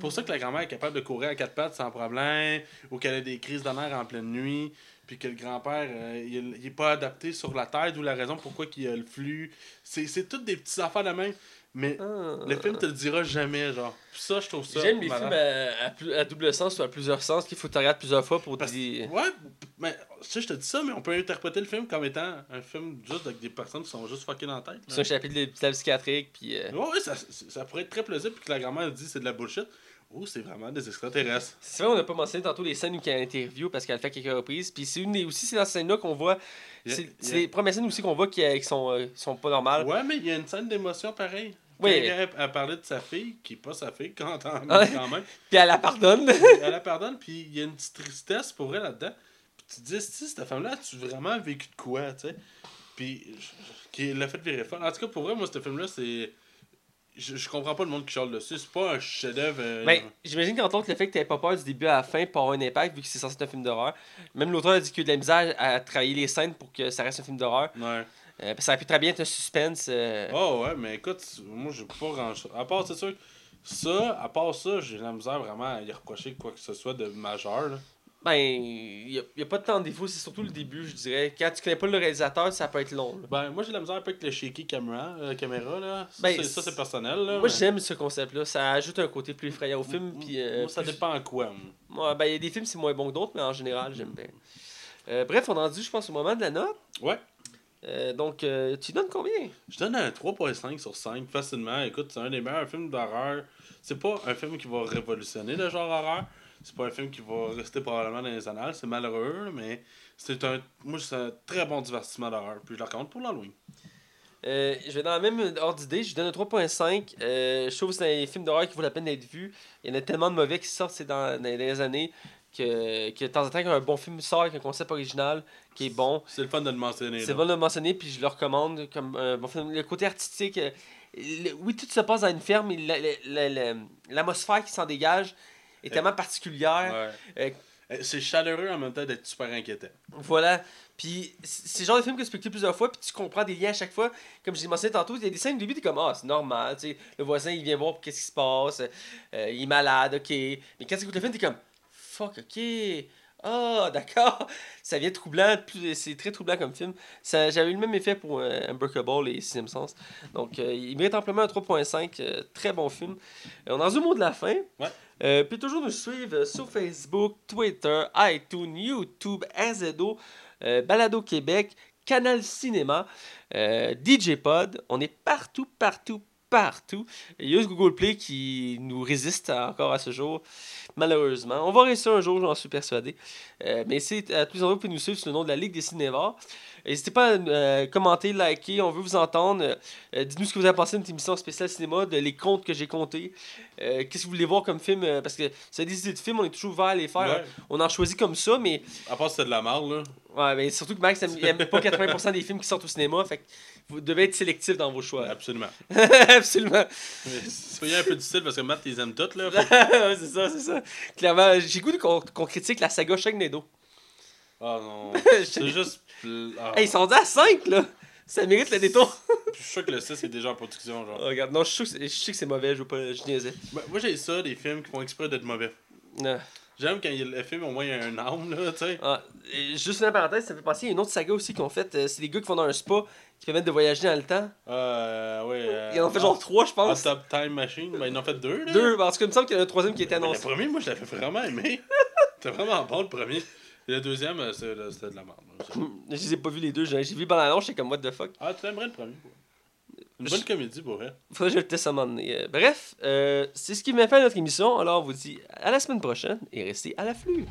pour ça que la grand-mère est capable de courir à quatre pattes sans problème, ou qu'elle a des crises nerfs en pleine nuit, puis que le grand-père, euh, il, il est pas adapté sur la Terre, d'où la raison pourquoi il y a le flux. C'est c'est toutes des petites affaires de même. Mais Ah. le film te le dira jamais, genre. Ça, je trouve ça. J'aime les films à, à double sens ou à plusieurs sens qu'il faut que tu regardes plusieurs fois pour Parce- des. Ouais, mais tu sais, je te dis ça, mais on peut interpréter le film comme étant un film juste avec des personnes qui sont juste dans la tête. C'est un chapitre de l'hôpital psychiatrique, puis. euh, Ouais, ouais, ça, ça pourrait être très plausible, puis que la grand-mère dit c'est de la bullshit. Ou c'est vraiment des extraterrestres. C'est vrai, on n'a pas mentionné tantôt les scènes où il y a interview parce qu'elle fait quelques reprises. Puis c'est une des, aussi, c'est dans cette scène-là qu'on voit. C'est yeah. les premières scènes aussi qu'on voit qui, euh, qui sont, euh, sont pas normales. Ouais, mais il y a une scène d'émotion pareil. Oui. Elle, elle parlait de sa fille, qui est pas sa fille, quand, quand même. Puis elle la pardonne. elle la pardonne, puis il y a une petite tristesse pour elle là-dedans. Puis tu te dis, si cette femme-là, as-tu vraiment vécu de quoi, tu sais? Puis, qui l'a fait virer folle. En tout cas, pour vrai, moi, ce film-là, c'est. Je, je comprends pas le monde qui charle dessus. C'est pas un chef-d'œuvre. euh, Ben, j'imagine qu'en tant que le fait que t'avais pas peur du début à la fin pour avoir un impact, vu que c'est censé être un film d'horreur. Même l'auteur a dit qu'il y a eu de la misère à travailler les scènes pour que ça reste un film d'horreur. Ouais. Euh, ça aurait pu très bien être un suspense. euh, Oh, ouais, mais écoute, moi, j'ai pas grand-chose. À part, c'est sûr, ça, à part ça, j'ai la misère vraiment à y reprocher quoi que ce soit de majeur, là. Ben, il y a, a pas de temps de défaut, c'est surtout le début, je dirais. Quand tu connais pas le réalisateur, ça peut être long. là. Ben, moi, j'ai la misère un peu avec le shaky camera, euh, caméra, là. Ça, Ben, c'est- ça, c'est personnel, là. Moi, mais- j'aime ce concept-là. Ça ajoute un côté plus effrayant au film. M- Puis, euh, moi, ça plus- dépend en quoi, moi. Ouais, ben, il y a des films, c'est moins bon que d'autres, mais en général, j'aime bien. Euh, bref, on est rendu, je pense, au moment de la note. Ouais. Euh, donc, euh, tu donnes combien? Je donne un 3.5 sur 5 facilement. Écoute, c'est un des meilleurs films d'horreur. C'est pas un film qui va révolutionner le genre horreur. C'est pas un film qui va rester probablement dans les annales. C'est malheureux, mais c'est un. Moi, c'est un très bon divertissement d'horreur. Puis je le recommande pour l'Halloween. Euh, Je vais dans la même ordre d'idée, je lui donne un 3.5. Euh, je trouve que c'est un film d'horreur qui vaut la peine d'être vu. Il y en a tellement de mauvais qui sortent dans, dans les années que, que de temps en temps, quand un bon film sort avec un concept original qui est bon, C'est le fun de le mentionner. c'est là. bon de le mentionner, puis je le recommande comme un bon film. Le côté artistique, euh, le- oui, tout se passe dans une ferme, mais la- la- la- la- l'atmosphère qui s'en dégage est tellement particulière. Ouais. Euh, Euh, C'est chaleureux en même temps d'être super inquiétant. Voilà. Puis c'est c'est le genre de film que tu peux écouter plusieurs fois, puis tu comprends des liens à chaque fois. Comme je l'ai mentionné tantôt, il y a des scènes au début, t'es comme, ah, c'est normal, tu sais, le voisin, il vient voir qu'est-ce qui se passe, euh, il est malade, ok. Mais quand tu écoutes le film, t'es comme, fuck, ok. Ah, d'accord. Ça vient troublant, c'est très troublant comme film. Ça- J'avais eu le même effet pour euh, Unbreakable et Sixième Sens. Donc, euh, il mérite amplement un 3.5. euh, très bon film. Euh, on en au mot de la fin. Ouais. Euh, puis toujours nous suivre sur Facebook, Twitter, iTunes, YouTube, euh, Balado Québec, Canal Cinéma, DJ Pod. On est partout, partout, partout. Il y a juste Google Play qui nous résiste encore à ce jour, malheureusement. On va réussir un jour, j'en suis persuadé. Euh, mais c'est à tous les pouvez nous suivre sous le nom de la Ligue des Cinévores. N'hésitez pas à euh, commenter, liker, on veut vous entendre. Euh, Dites-nous ce que vous avez pensé de notre émission spéciale cinéma, de les comptes que j'ai comptés. Euh, Qu'est-ce que vous voulez voir comme film? Parce que c'est des idées de films, on est toujours ouvert à les faire. Ouais. On en choisit comme ça, mais À part c'était de la marde, là. ouais, mais surtout que Max aime, il aime pas 80% des films qui sortent au cinéma. Fait que vous devez être sélectif dans vos choix. Absolument. Absolument. Soyez un peu difficile parce que Matt, ils aiment toutes, là. C'est ça, c'est ça. Clairement, j'ai goût qu'on qu'on critique la saga Sharknado. Ah non. C'est juste. Ah. Hey, ils sont à 5 là. Ça mérite le détour. Je suis sûr que le 6 est déjà en production, genre. Oh, regarde, non, je suis sûr que c'est- que mauvais, je veux pas, je niaisais. Moi, moi, j'ai ça, des films qui font exprès d'être mauvais. J'aime quand il y a le film, au moins, il y a un âme, là, tu sais. Ah, juste une parenthèse, ça fait penser à une autre saga aussi qu'on fait. euh, c'est des gars qui vont dans un spa qui permettent de voyager dans le temps. Euh, ouais. euh, Ils en ont fait genre 3, je pense. Top Time Machine, ben, ils en ont fait deux, là. Deux, parce qu'il me semble qu'il y en a un troisième qui était Mais Le annoncé. premier, moi, je l'avais vraiment aimé. C'était vraiment bon, le premier. Et le deuxième, euh, c'est- là, c'était de la merde. là. Je les ai pas vus les deux, j'ai j'ai vu pendant l'annonce, j'étais comme what the fuck? Ah, tu aimerais le premier, quoi. Une Je- bonne comédie, pour vrai. Faudrait que je le teste à un moment donné. Euh, Bref, euh, c'est ce qui m'a fait notre émission. Alors on vous dit à la semaine prochaine et restez à l'afflux.